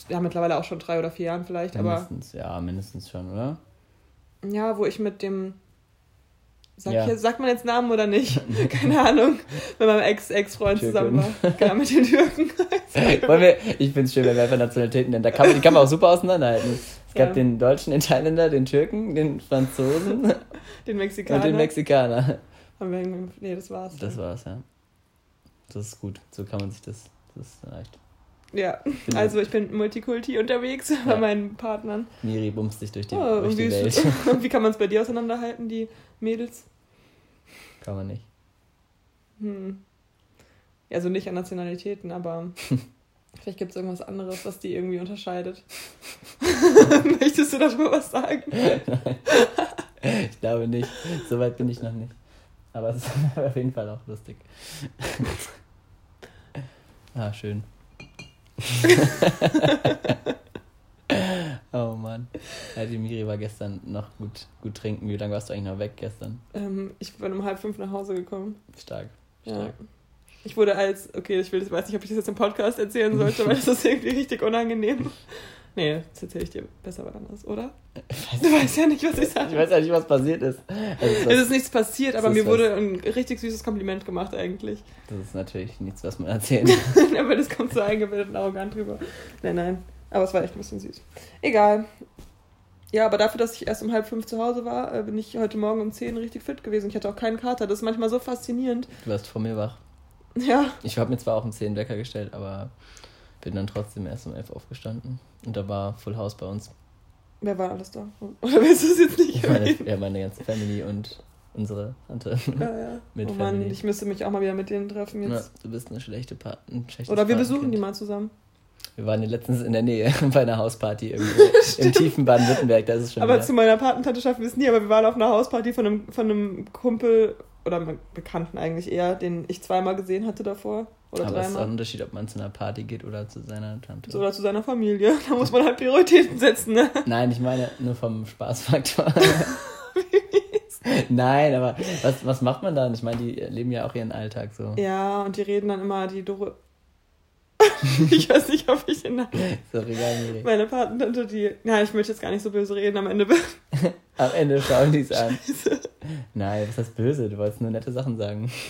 ja, mittlerweile auch schon drei oder vier Jahren vielleicht, mindestens, aber. Ja, mindestens schon, oder? Ja, wo ich mit dem Sag Ja. hier, sagt man jetzt Namen oder nicht? *laughs* Keine Ahnung. Mit meinem Ex-Ex-Freund zusammen war. *laughs* Genau, mit den Türken. *laughs* Wir, ich finde es schön, wenn wir einfach Nationalitäten nennen. Da kann man, die kann man auch super auseinanderhalten. Es gab Ja. den Deutschen, den Thailänder, den Türken, den Franzosen Den Mexikaner. und den Mexikaner. Haben wir irgendwie- nee, das war's. Das war's, ja. Das ist gut. So kann man sich das. Das reicht. Ja, Finde- also ich bin Multikulti unterwegs bei Ja. meinen Partnern. Miri bumst sich durch die, Oh, durch die wie, Welt. ist- wie kann man es bei dir auseinanderhalten, die Mädels? Kann man nicht. Hm. Ja, so nicht an Nationalitäten, aber *laughs* vielleicht gibt es irgendwas anderes, was die irgendwie unterscheidet. *laughs* Möchtest du darüber was sagen? *laughs* Ich glaube nicht. So weit bin ich noch nicht. Aber es ist auf jeden Fall auch lustig. ah, schön. Oh Mann. Ja, die Miri war gestern noch gut, gut trinken. Wie lange warst du eigentlich noch weg gestern? Ähm, ich bin um halb fünf nach Hause gekommen. Stark. Ja. Stark. Ich wurde als, okay, ich will, ich weiß nicht, ob ich das jetzt im Podcast erzählen sollte, *laughs* weil das ist irgendwie richtig unangenehm. Nee, das erzähle ich dir besser wann anders, oder? Du weißt ja nicht, was ich Ich sage. weiß ja nicht, was passiert ist. Also Es ist nichts passiert, aber mir ist wurde ein richtig süßes Kompliment gemacht eigentlich. das ist natürlich nichts, was man erzählen kann. *laughs* aber das kommt so eingebildet und arrogant drüber. Nein, nein. Aber es war echt ein bisschen süß. Egal. Ja, aber dafür, dass ich erst um halb fünf zu Hause war, äh, bin ich heute Morgen um zehn richtig fit gewesen. Ich hatte auch keinen Kater. Das ist manchmal so faszinierend. Du warst vor mir wach. Ja. Ich habe mir zwar auch um 10 Wecker gestellt, aber bin dann trotzdem erst um 11 aufgestanden. Und da war Full House bei uns. Wer war alles da? Oder willst du es jetzt nicht Meine, erwähnen? ja, meine ganze Family und unsere Tante. Ja, ja. *laughs* Mit oh Mann, Family. ich müsste mich auch mal wieder mit denen treffen Ja, jetzt. du bist eine schlechte Pa- ein schlechtes Oder wir besuchen Patenkind. die mal zusammen. Wir waren ja letztens in der Nähe *laughs* bei einer Hausparty irgendwo *laughs* im tiefen Baden-Württemberg. Da ist schon Aber wieder. zu meiner Patentante schaffen wir es nie, aber wir waren auf einer Hausparty von einem, von einem Kumpel oder einem Bekannten eigentlich eher, den ich zweimal gesehen hatte davor. Oder Aber es ist auch ein. Unterschied, ob man zu einer Party geht oder zu seiner Tante. Oder zu seiner Familie. *laughs* Da muss man halt Prioritäten setzen, ne? Nein, ich meine nur vom Spaßfaktor. Nein, aber was, was macht man dann? Ich meine, die leben ja auch ihren Alltag so. Ja, und die reden dann immer die Dore. *laughs* ich weiß nicht, ob ich in So egal, Miri. meine Patentante, die. Ja, ich möchte jetzt gar nicht so böse reden am Ende. *laughs* Am Ende schauen die es an. Nein, was heißt böse? Du wolltest nur nette Sachen sagen. *laughs*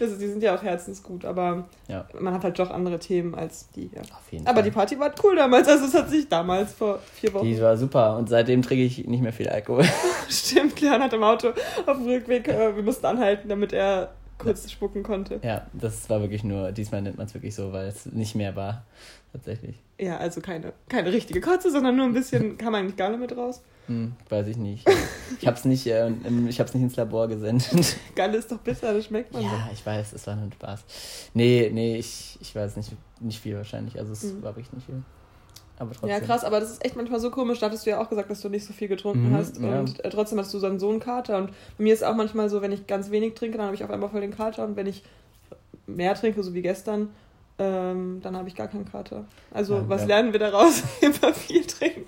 Also, die sind ja auch herzensgut, aber Ja, man hat halt doch andere Themen als die hier. auf jeden Aber Fall. die Party war cool damals, also es hat sich damals vor vier Wochen. Die war super und seitdem trinke ich nicht mehr viel Alkohol. Stimmt, Leon hat im Auto auf dem Rückweg, äh, wir mussten anhalten, damit er kurz spucken konnte. Ja, das war wirklich nur, diesmal nennt man es wirklich so, weil es nicht mehr war. Tatsächlich. Ja, also keine, keine richtige Kotze, sondern nur ein bisschen, *laughs* kam eigentlich Galle mit raus. Hm, weiß ich nicht. Ich hab's nicht, äh, ich hab's nicht ins Labor gesendet. *laughs* Galle ist doch bitter, das schmeckt man so. Ja, ich weiß, es war nur ein Spaß. Nee, nee, ich, ich weiß nicht, nicht viel wahrscheinlich. Also es Mhm. war wirklich nicht viel. Aber trotzdem. Ja, krass, aber das ist echt manchmal so komisch. Da hattest du ja auch gesagt, dass du nicht so viel getrunken Mhm, hast. ja. Und äh, trotzdem hast du dann so einen Kater. Und bei mir ist auch manchmal so, wenn ich ganz wenig trinke, dann habe ich auf einmal voll den Kater. Und wenn ich mehr trinke, so wie gestern, ähm, dann habe ich gar keinen Kater. Also, Ja, was ja. lernen wir daraus? *laughs* Immer viel trinken.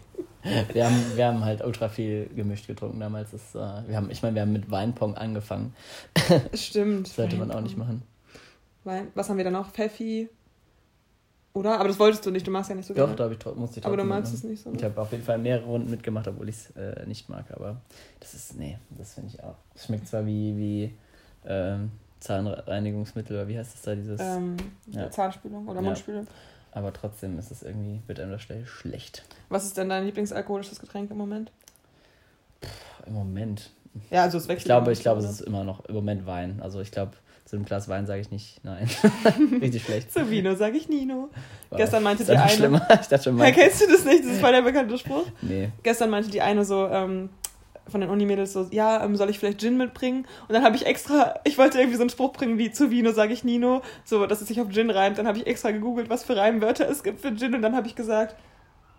Wir haben, wir haben halt ultra viel gemischt getrunken damals. Das, äh, wir haben, ich meine, wir haben mit Weinpong angefangen. Stimmt. *laughs* Sollte man auch nicht machen. Wein. Was haben wir dann noch? Pfeffi? Oder? Aber das wolltest du nicht, du machst ja nicht so Doch, gerne. glaube ich, tro- musste ich Aber du magst es nicht so. Ich Ne? habe auf jeden Fall mehrere Runden mitgemacht, obwohl ich es äh, nicht mag. Aber das ist, nee, das finde ich auch. Es schmeckt zwar wie, wie ähm, Zahnreinigungsmittel, oder wie heißt das da, dieses. Ähm, Ja. Zahnspülung oder Ja. Mundspülung. aber trotzdem ist es irgendwie, wird einem das schnell schlecht. Was ist denn dein Lieblingsalkoholisches Getränk im Moment? Im Moment. Ja, also es wechselt. Ich glaube, ich glaube, es ist immer noch im Moment Wein. Also ich glaube, zu einem Glas Wein sage ich nicht nein. *laughs* Richtig schlecht. Zu Vino sage ich Nino. Wow. Gestern meinte die eine- Schlimmer? *laughs* Ich dachte schon Ja, mal. kennst du das nicht? Das ist voll der bekannte Spruch. Nee. Gestern meinte die eine so, ähm, von den Unimädels so, ja, ähm, soll ich vielleicht Gin mitbringen? Und dann habe ich extra, ich wollte irgendwie so einen Spruch bringen wie zu Vino sage ich Nino, so, dass es sich auf Gin reimt. Dann habe ich extra gegoogelt, was für Reimwörter es gibt für Gin und dann habe ich gesagt,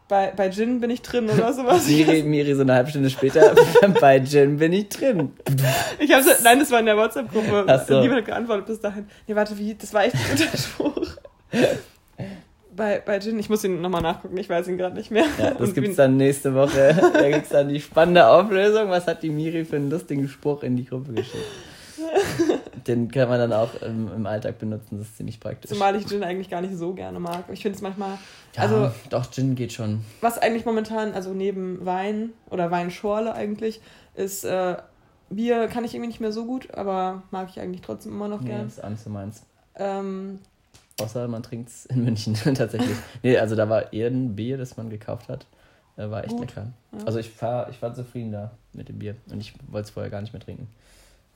bei, bei Gin bin ich drin oder sowas. *laughs* Miri, Miri so eine halbe Stunde später, *laughs* bei Gin bin ich drin. Ich habe nein, das war in der WhatsApp-Gruppe. So. Niemand hat geantwortet bis dahin. Nee, warte, wie? Das war echt ein guter *laughs* Spruch. Bei, bei Gin, ich muss ihn nochmal nachgucken, ich weiß ihn gerade nicht mehr. Ja, das Und gibt's dann nächste Woche. Da gibt's dann die spannende Auflösung. Was hat die Miri für einen lustigen Spruch in die Gruppe geschickt? *laughs* Den kann man dann auch im, im Alltag benutzen, das ist ziemlich praktisch. Zumal ich Gin eigentlich gar nicht so gerne mag. Ich finde es manchmal, ja, also doch, Gin geht schon. was eigentlich momentan, also neben Wein oder Weinschorle eigentlich, ist äh, Bier kann ich irgendwie nicht mehr so gut, aber mag ich eigentlich trotzdem immer noch Nee, gern. ist auch nicht so meins. Ähm, Außer man trinkt's in München *laughs* tatsächlich. Nee, also da war eher ein Bier, das man gekauft hat. Äh, war echt Gut. lecker. Ja. Also ich war, ich war zufrieden da mit dem Bier. Und ich wollte es vorher gar nicht mehr trinken.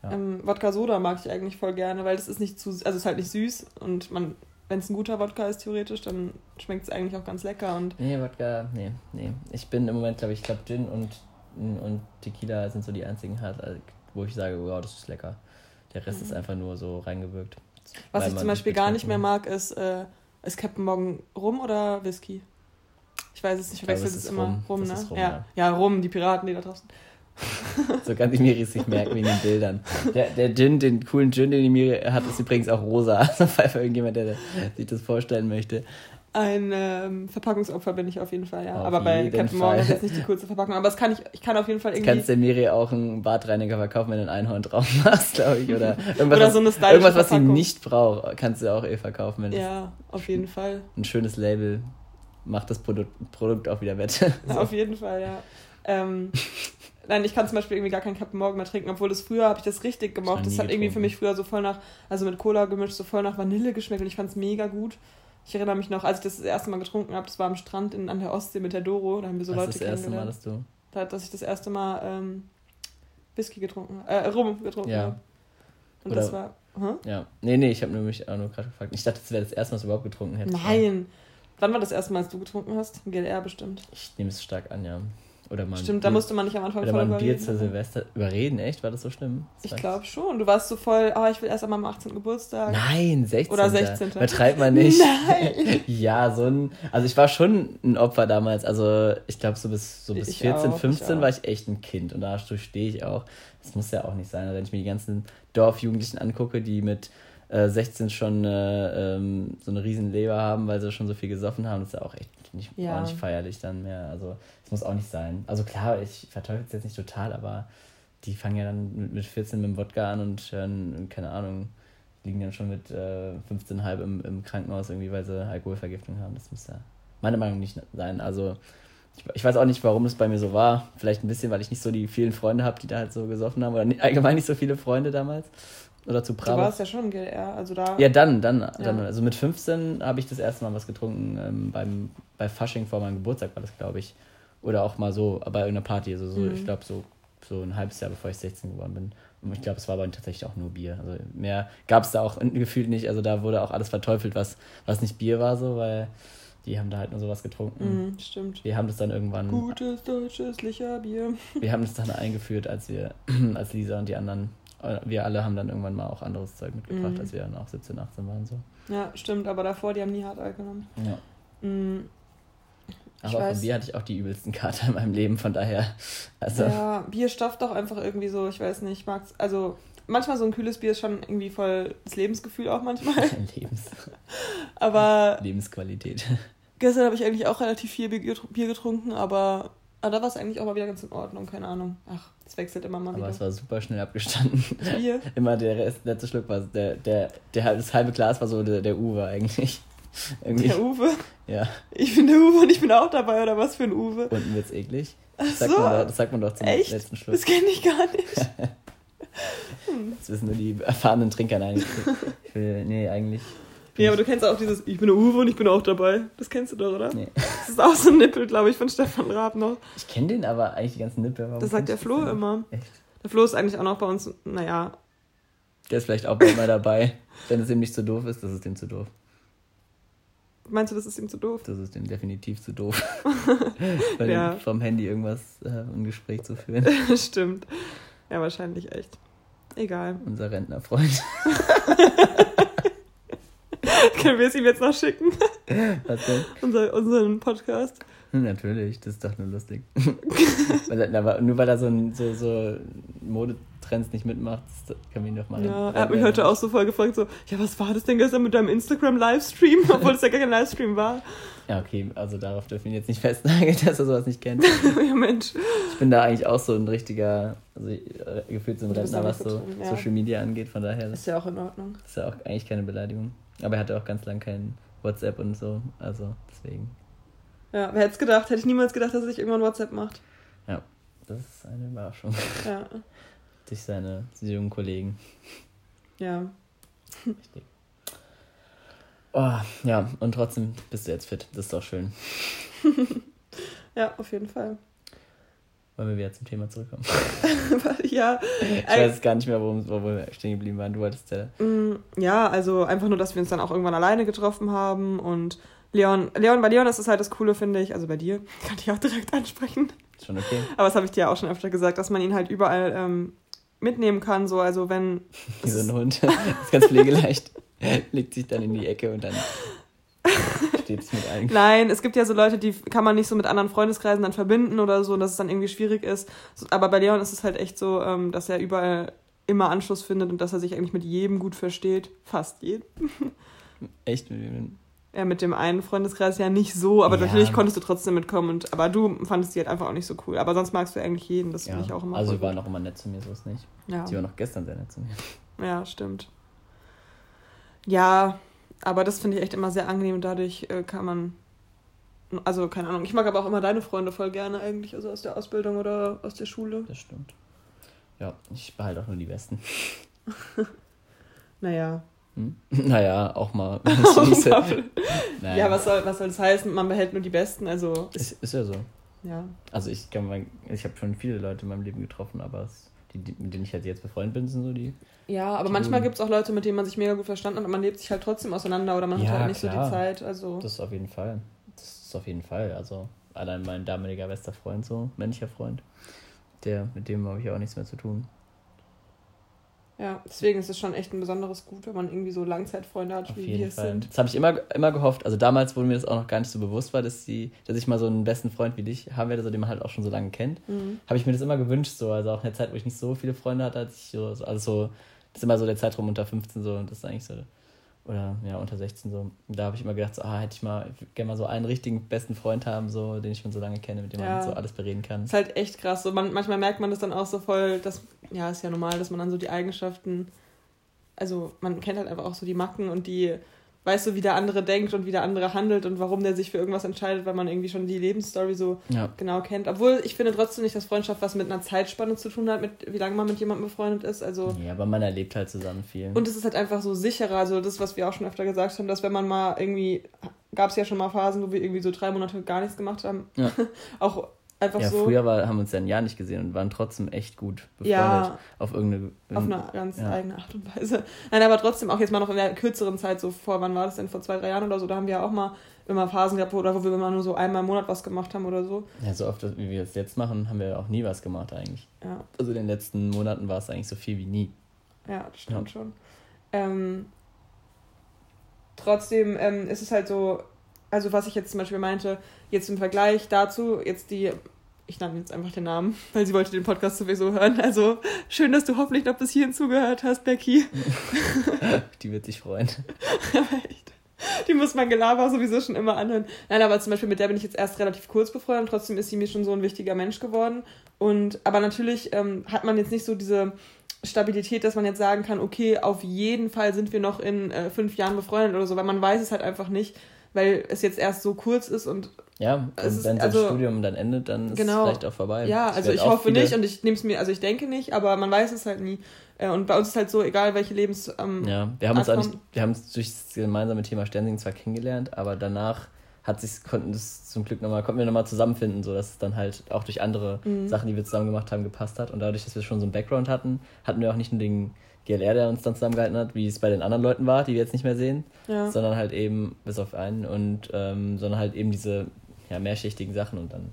Ja. ähm, Wodka Soda mag ich eigentlich voll gerne, weil das ist nicht zu, also es ist halt nicht süß und man, wenn es ein guter Wodka ist theoretisch, dann schmeckt es eigentlich auch ganz lecker und Nee, Wodka, nee, nee. Ich bin im Moment, glaube ich, glaube Gin und, und Tequila sind so die einzigen, halt, äh, wo ich sage, wow, das ist lecker. Der Rest ist einfach nur so reingewirkt. Mhm. was ich zum Beispiel gar nicht mehr mag, ist, äh, ist Captain Morgan Rum oder Whisky? Ich weiß es nicht, ich Ich glaube, verwechsel es immer. Rum. Rum, ne? Rum, ja. ja. ja, Rum, die Piraten, die da draußen. *laughs* So kann die Miri sich merken wie in den Bildern. Der, der Gin, den coolen Gin, den die Miri hat, ist übrigens auch rosa. *laughs* Also falls irgendjemand, der sich das vorstellen möchte. Ein ähm, Verpackungsopfer bin ich auf jeden Fall, ja. Auf aber bei Captain Morgan ist jetzt nicht die coolste Verpackung. Aber das kann ich, ich kann auf jeden Fall Du irgendwie. kannst der Miri auch einen Badreiniger verkaufen, wenn du ein Einhorn drauf *laughs* machst, glaube ich. Oder irgendwas, Oder so eine stylische irgendwas was sie nicht braucht, kannst du auch eh verkaufen. Wenn Ja, auf jeden Fall. ein schönes Label macht das Produkt, Produkt auch wieder wett. Ja, Auf jeden Fall, ja. Ähm, nein, ich kann zum Beispiel irgendwie gar keinen Captain Morgan mehr trinken, obwohl das früher habe ich das richtig gemocht. Das nie hat irgendwie für getrunken. mich früher so voll nach, also mit Cola gemischt, so voll nach Vanille geschmeckt und ich fand es mega gut. Ich erinnere mich noch, als ich das das erste Mal getrunken habe, das war am Strand in, an der Ostsee mit der Doro, da haben wir so das Leute ist das erste Mal, kennengelernt. dass du. Da, dass ich das erste Mal ähm, Whisky getrunken äh, Rum getrunken Ja. habe. Und Oder- das war. Hä? Ja. Nee, nee, ich habe nur mich auch nur gerade gefragt. Ich dachte, das wäre das erste Mal, dass du überhaupt getrunken hättest. Nein. Wann war das erste Mal, als du getrunken hast? GLR bestimmt. Ich nehme es stark an, ja. Oder mal Stimmt, da Bier- musste man nicht am Anfang Oder voll mal ein Bier überreden. zu Silvester. Überreden, echt? War das so schlimm? Das Ich glaube schon. Du warst so voll, oh, ich will erst einmal am 18. Geburtstag. Nein, 16. Oder 16.. Übertreibt man nicht. Nein. *laughs* ja, so ein. Also ich war schon ein Opfer damals. Also ich glaube, so bis, so bis Ich 14, auch, ich 15 auch. war ich echt ein Kind. Und dazu stehe ich auch. Das muss ja auch nicht sein. Also wenn ich mir die ganzen Dorfjugendlichen angucke, die mit äh, 16 schon äh, ähm, so eine riesen Leber haben, weil sie schon so viel gesoffen haben, das ist ja auch echt nicht, Ja. auch nicht feierlich dann mehr. Also muss auch nicht sein. Also klar, ich verteufel es jetzt nicht total, aber die fangen ja dann mit, mit 14 mit dem Wodka an und hören, keine Ahnung, liegen dann schon mit äh, 15,5 im, im Krankenhaus irgendwie, weil sie Alkoholvergiftung haben. Das muss ja meiner Meinung nach nicht sein. Also ich, ich weiß auch nicht, warum es bei mir so war. Vielleicht ein bisschen, weil ich nicht so die vielen Freunde habe, die da halt so gesoffen haben. Oder nicht, allgemein nicht so viele Freunde damals. Oder zu Du Bravo. warst ja schon GLR, also da. Ja, dann, dann, dann. Also mit 15 habe ich das erste Mal was getrunken. Ähm, beim, bei Fasching vor meinem Geburtstag war das, glaube ich. Oder auch mal so bei irgendeiner Party. Also so, Mhm. ich glaube, so, so ein halbes Jahr bevor ich 16 geworden bin. Und ich glaube, es war aber tatsächlich auch nur Bier. Also mehr gab es da auch *laughs* gefühlt nicht. Also da wurde auch alles verteufelt, was, was nicht Bier war, so, weil die haben da halt nur sowas getrunken. Mhm, stimmt. Wir haben das dann irgendwann, Gutes deutsches Licherbier. *laughs* wir haben das dann eingeführt, als wir, *clears throat* als Lisa und die anderen, äh, wir alle haben dann irgendwann mal auch anderes Zeug mitgebracht, Mhm. als wir dann auch 17, 18 waren. So. Ja, stimmt, aber davor, die haben nie Hardal genommen. Ja. Mhm. Aber weiß. von Bier hatte ich auch die übelsten Kater in meinem Leben, von daher. Also, Ja, Bier stofft doch einfach irgendwie so, ich weiß nicht, ich mag's. Also, manchmal so ein kühles Bier ist schon irgendwie voll das Lebensgefühl auch manchmal. *laughs* Lebens, Aber Lebensqualität. gestern habe ich eigentlich auch relativ viel Bier getr- Bier getrunken, aber, aber da war es eigentlich auch mal wieder ganz in Ordnung, keine Ahnung. Ach, es wechselt immer mal Aber wieder. es war super schnell abgestanden. Bier. *laughs* Immer der Rest, letzte Schluck war der, der, der, das halbe Glas war so der, der Uwe eigentlich. Irgendwie, Der Uwe. ja. Ich bin der Uwe und ich bin auch dabei, oder was für ein Uwe? Unten wird's eklig. Das sagt, so. man, doch- das sagt man doch zum Echt? letzten Schluck. Das kenne ich gar nicht. *laughs* Das wissen nur die erfahrenen Trinker. Nein, ich will, nee, eigentlich. Nee, aber du kennst auch dieses, ich bin der Uwe und ich bin auch dabei. Das kennst du doch, oder? Nee. Das ist auch so ein Nippel, glaube ich, von Stefan Raab noch. Ich kenne den aber eigentlich die ganzen Nippel. Warum Das sagt der Flo immer. Echt? Der Flo ist eigentlich auch noch bei uns, naja, Der ist vielleicht auch bald mal dabei. Wenn es ihm nicht zu doof ist, das ist dem zu doof. Meinst du, das ist ihm zu doof? Das ist dem definitiv zu doof. *laughs* Weil Ja. vom Handy irgendwas, äh, ein Gespräch zu führen. *laughs* Stimmt. Ja, wahrscheinlich echt. Egal. Unser Rentnerfreund. *laughs* Können wir es ihm jetzt noch schicken? Was denn? Unser, unseren Podcast. Natürlich, das ist doch nur lustig. weil, er- aber nur weil er so, ein, so, so Modetrends nicht mitmacht, kann mich doch mal. Ja, er hat mich heute auch so voll gefragt, so, ja, was war das denn gestern mit deinem Instagram-Livestream? *laughs* Obwohl es ja gar kein Livestream war. Ja, okay, also darauf dürfen wir ihn jetzt nicht festnageln, *laughs* dass er sowas nicht kennt. *laughs* ja, Mensch. Ich bin da eigentlich auch so ein richtiger, also äh, gefühlt so ein Rentner, was so ja. Social Media angeht, von daher. Das Ist ja auch in Ordnung. ist ja auch eigentlich keine Beleidigung. Aber er hatte auch ganz lange kein WhatsApp und so, also deswegen. Ja, wer hätte es gedacht? Hätte ich niemals gedacht, dass er sich irgendwann WhatsApp macht. Ja, das ist eine Überraschung. Ja. Durch seine jungen Kollegen. Ja. Richtig. Oh, ja, und trotzdem bist du jetzt fit. Das ist doch schön. *laughs* Ja, auf jeden Fall. Wollen wir wieder zum Thema zurückkommen? *laughs* ja. Ich weiß gar nicht mehr, worum, wo wir stehen geblieben waren. Du wolltest ja. Mm, Ja, also einfach nur, dass wir uns dann auch irgendwann alleine getroffen haben und Leon, Leon, bei Leon ist es halt das Coole, finde ich, also bei dir, *laughs* kann ich auch direkt ansprechen, schon okay. aber das habe ich dir ja auch schon öfter gesagt, dass man ihn halt überall ähm, mitnehmen kann, so, also wenn... *laughs* Wie so ein Hund. Das ist ganz pflegeleicht. *laughs* Legt sich dann in die Ecke und dann steht es mit allen. Nein, es gibt ja so Leute, die kann man nicht so mit anderen Freundeskreisen dann verbinden oder so, dass es dann irgendwie schwierig ist. Aber bei Leon ist es halt echt so, ähm, dass er überall immer Anschluss findet und dass er sich eigentlich mit jedem gut versteht. Fast jedem. *laughs* Echt mit wem? Ja, mit dem einen Freundeskreis ja nicht so, aber Ja. natürlich konntest du trotzdem mitkommen. Und, aber du fandest die halt einfach auch nicht so cool. Aber sonst magst du eigentlich jeden, das Ja. finde ich auch immer Also, sie waren auch immer nett zu mir, so ist nicht. ja. Sie war noch gestern sehr nett zu mir. ja, stimmt. Ja, aber das finde ich echt immer sehr angenehm und dadurch äh, kann man. Also, keine Ahnung. Ich mag aber auch immer deine Freunde voll gerne eigentlich, also aus der Ausbildung oder aus der Schule. Das stimmt. Ja, ich behalte auch nur die Besten. *laughs* Naja. Hm? *laughs* Naja, auch mal. *laughs* Nein. *laughs* Ja, was soll, was soll das heißen? Man behält nur die Besten, also. Ist, ist ja so. Ja. Also ich kann mal, ich habe schon viele Leute in meinem Leben getroffen, aber es, die, die, mit denen ich halt jetzt befreundet bin, sind so die. Ja, aber Die manchmal gibt es auch Leute, mit denen man sich mega gut verstanden hat und man lebt sich halt trotzdem auseinander oder man hat Ja, halt nicht so klar. die Zeit. Also. Das ist auf jeden Fall. Das ist auf jeden Fall. Also allein mein damaliger bester Freund, so männlicher Freund, der mit dem habe ich auch nichts mehr zu tun. Ja, deswegen ist es schon echt ein besonderes Gut, wenn man irgendwie so Langzeitfreunde hat, Auf wie wir es sind. Das habe ich immer, immer gehofft. Also damals, wo mir das auch noch gar nicht so bewusst war, dass, die, dass ich mal so einen besten Freund wie dich haben werde, so den man halt auch schon so lange kennt, Mhm. habe ich mir das immer gewünscht. So. Also auch in der Zeit, wo ich nicht so viele Freunde hatte, als ich so- also so, das ist immer so der Zeitraum unter 15 so und das ist eigentlich so, oder ja, unter 16 so. Da habe ich immer gedacht, so, ah, hätte ich mal, gerne mal so einen richtigen besten Freund haben, so, den ich schon so lange kenne, mit dem Ja. man so alles bereden kann. Ist halt echt krass. So, man, manchmal merkt man das dann auch so voll, dass, ja, ist ja normal, dass man dann so die Eigenschaften, also man kennt halt einfach auch so die Macken und die, weißt du, wie der andere denkt und wie der andere handelt und warum der sich für irgendwas entscheidet, weil man irgendwie schon die Lebensstory so Ja. genau kennt. Obwohl ich finde trotzdem nicht, dass Freundschaft was mit einer Zeitspanne zu tun hat, mit wie lange man mit jemandem befreundet ist. Also Ja, aber man erlebt halt zusammen viel. und es ist halt einfach so sicherer, also das, was wir auch schon öfter gesagt haben, dass wenn man mal irgendwie, gab es ja schon mal Phasen, wo wir irgendwie so drei Monate gar nichts gemacht haben. Ja. *laughs* auch einfach ja, so früher war, haben wir uns ja ein Jahr nicht gesehen und waren trotzdem echt gut befreundet. Ja. Auf irgendeine. auf eine ganz ja. eigene Art und Weise. Nein, aber trotzdem auch jetzt mal noch in der kürzeren Zeit, so vor, wann war das denn, vor zwei, drei Jahren oder so, da haben wir ja auch mal immer Phasen gehabt, wo, oder wo wir immer nur so einmal im Monat was gemacht haben oder so. Ja, so oft, wie wir es jetzt machen, haben wir auch nie was gemacht eigentlich. Ja, Also in den letzten Monaten war es eigentlich so viel wie nie. ja das stimmt schon. Ähm, trotzdem ähm, ist es halt so, also was ich jetzt zum Beispiel meinte, jetzt im Vergleich dazu, jetzt die, ich nenne jetzt einfach den Namen, *laughs* weil sie wollte den Podcast sowieso hören. Also schön, dass du hoffentlich noch bis hierhin zugehört hast, Becky. *laughs* Die wird sich freuen. *laughs* Aber echt. Die muss mein Gelaber sowieso schon immer anhören. Nein, aber zum Beispiel mit der bin ich jetzt erst relativ kurz befreundet, trotzdem ist sie mir schon so ein wichtiger Mensch geworden. Und aber natürlich ähm, hat man jetzt nicht so diese Stabilität, dass man jetzt sagen kann, okay, auf jeden Fall sind wir noch in äh, fünf Jahren befreundet oder so, weil man weiß es halt einfach nicht, weil es jetzt erst so kurz ist und Ja, und wenn das also- Studium dann endet, dann ist Genau. es vielleicht auch vorbei. ja, Es also ich auch hoffe nicht und ich nehme es mir, also ich denke nicht, aber man weiß es halt nie. Äh, Und bei uns ist halt so, egal welche Lebens... Ähm, Ja, wir haben uns Art eigentlich, von- wir haben uns durch das gemeinsame Thema Sternsinger zwar kennengelernt, aber danach hat sich, konnten das zum Glück nochmal, konnten wir nochmal zusammenfinden, so dass es dann halt auch durch andere Mhm. Sachen, die wir zusammen gemacht haben, gepasst hat. Und dadurch, dass wir schon so einen Background hatten, hatten wir auch nicht nur den GLR, der uns dann zusammengehalten hat, wie es bei den anderen Leuten war, die wir jetzt nicht mehr sehen, ja. sondern halt eben, bis auf einen, und ähm, sondern halt eben diese ja, mehrschichtigen Sachen und dann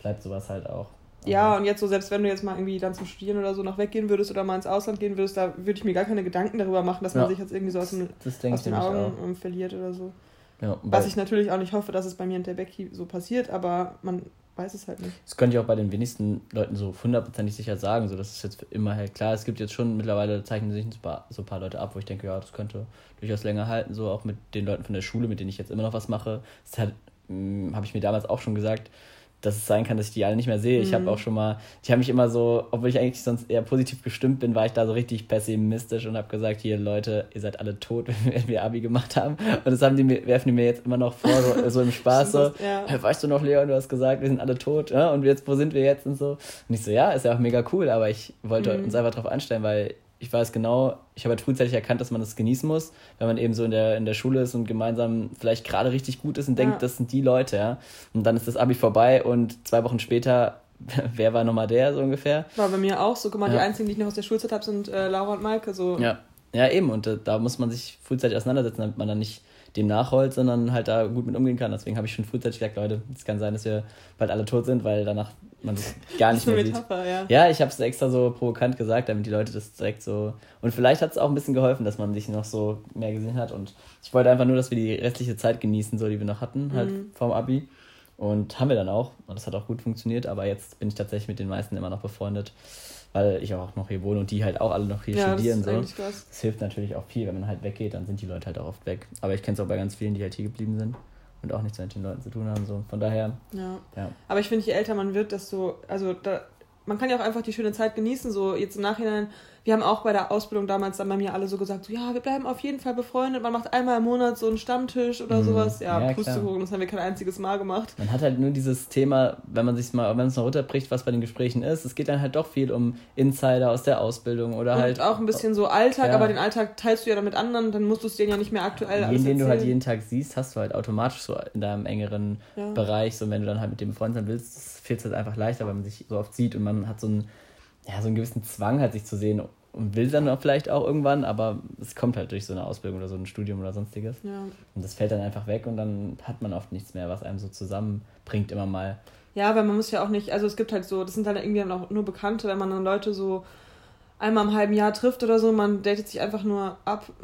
bleibt sowas halt auch. Ja, und jetzt so, selbst wenn du jetzt mal irgendwie dann zum Studieren oder so noch weggehen würdest oder mal ins Ausland gehen würdest, da würde ich mir gar keine Gedanken darüber machen, dass man Ja. sich jetzt irgendwie so aus, dem, aus den Augen ähm, verliert oder so. Ja, Was ich natürlich auch nicht hoffe, dass es bei mir und der Becky so passiert, aber man weiß es halt nicht. Das könnte ich auch bei den wenigsten Leuten so hundertprozentig sicher sagen. So, das ist jetzt immer halt klar. Es gibt jetzt schon mittlerweile zeichnen sich ein paar, so ein paar Leute ab, wo ich denke, ja, das könnte durchaus länger halten. So auch mit den Leuten von der Schule, mit denen ich jetzt immer noch was mache. Das hm, habe ich mir damals auch schon gesagt dass es sein kann, dass ich die alle nicht mehr sehe. Mhm. Ich habe auch schon mal, ich habe mich immer so, obwohl ich eigentlich sonst eher positiv gestimmt bin, war ich da so richtig pessimistisch und habe gesagt, hier Leute, ihr seid alle tot, *laughs* wenn wir Abi gemacht haben. Und das haben die mir, werfen die mir jetzt immer noch vor, so, *laughs* so im Spaß so, ja. weißt du noch, Leon, du hast gesagt, wir sind alle tot, ja? und jetzt, wo sind wir jetzt und so. Und ich so, ja, ist ja auch mega cool, aber ich wollte mhm. uns einfach darauf anstellen, weil ich weiß genau, ich habe halt frühzeitig erkannt, dass man das genießen muss, wenn man eben so in der, in der Schule ist und gemeinsam vielleicht gerade richtig gut ist und denkt, das sind die Leute, ja. Und dann ist das Abi vorbei und zwei Wochen später, *laughs* wer war nochmal der, so ungefähr? War bei mir auch so. Guck mal, ja. die einzigen, die ich noch aus der Schulzeit habe, sind äh, Laura und Maike, so. Ja, ja eben. Und äh, da muss man sich frühzeitig auseinandersetzen, damit man dann nicht dem nachholt, sondern halt da gut mit umgehen kann. Deswegen habe ich schon frühzeitig gesagt, Leute, es kann sein, dass wir bald alle tot sind, weil danach man das gar nicht das mehr Metapher, sieht. Ja, ja ich habe es extra so provokant gesagt, damit die Leute das direkt so... Und vielleicht hat es auch ein bisschen geholfen, dass man sich noch so mehr gesehen hat. Und ich wollte einfach nur, dass wir die restliche Zeit genießen, so die wir noch hatten, halt mhm. vorm Abi. Und haben wir dann auch. Und das hat auch gut funktioniert. Aber jetzt bin ich tatsächlich mit den meisten immer noch befreundet weil ich auch noch hier wohne und die halt auch alle noch hier ja, studieren. Das, so. das hilft natürlich auch viel, wenn man halt weggeht, dann sind die Leute halt auch oft weg. Aber ich kenne es auch bei ganz vielen, die halt hier geblieben sind und auch nichts mit den Leuten zu tun haben. So. Von daher. Ja. ja. Aber ich finde, je älter man wird, desto, also da, man kann ja auch einfach die schöne Zeit genießen. So jetzt im Nachhinein wir haben auch bei der Ausbildung damals dann bei mir alle so gesagt, so, ja, wir bleiben auf jeden Fall befreundet. Man macht einmal im Monat so einen Stammtisch oder mhm. sowas. Ja, ja Pustekuchen, das haben wir kein einziges Mal gemacht. Man hat halt nur dieses Thema, wenn man sich mal, wenn man es mal runterbricht, was bei den Gesprächen ist. Es geht dann halt doch viel um Insider aus der Ausbildung oder Und halt. auch ein bisschen so Alltag, ja. aber den Alltag teilst du ja dann mit anderen, dann musst du es denen ja nicht mehr aktuell jeden, den du halt jeden Tag siehst, hast du halt automatisch so in deinem engeren ja. Bereich. So, wenn du dann halt mit dem befreundet sein willst, fehlt es halt einfach leichter, weil man sich so oft sieht und man hat so einen, ja, so einen gewissen Zwang halt, sich zu sehen und will dann vielleicht auch irgendwann, aber es kommt halt durch so eine Ausbildung oder so ein Studium oder sonstiges. Ja. Und das fällt dann einfach weg und dann hat man oft nichts mehr, was einem so zusammenbringt immer mal. Ja, weil man muss ja auch nicht, also es gibt halt so, das sind dann irgendwie dann auch nur Bekannte, wenn man dann Leute so einmal im halben Jahr trifft oder so, man datet sich einfach nur ab. *laughs*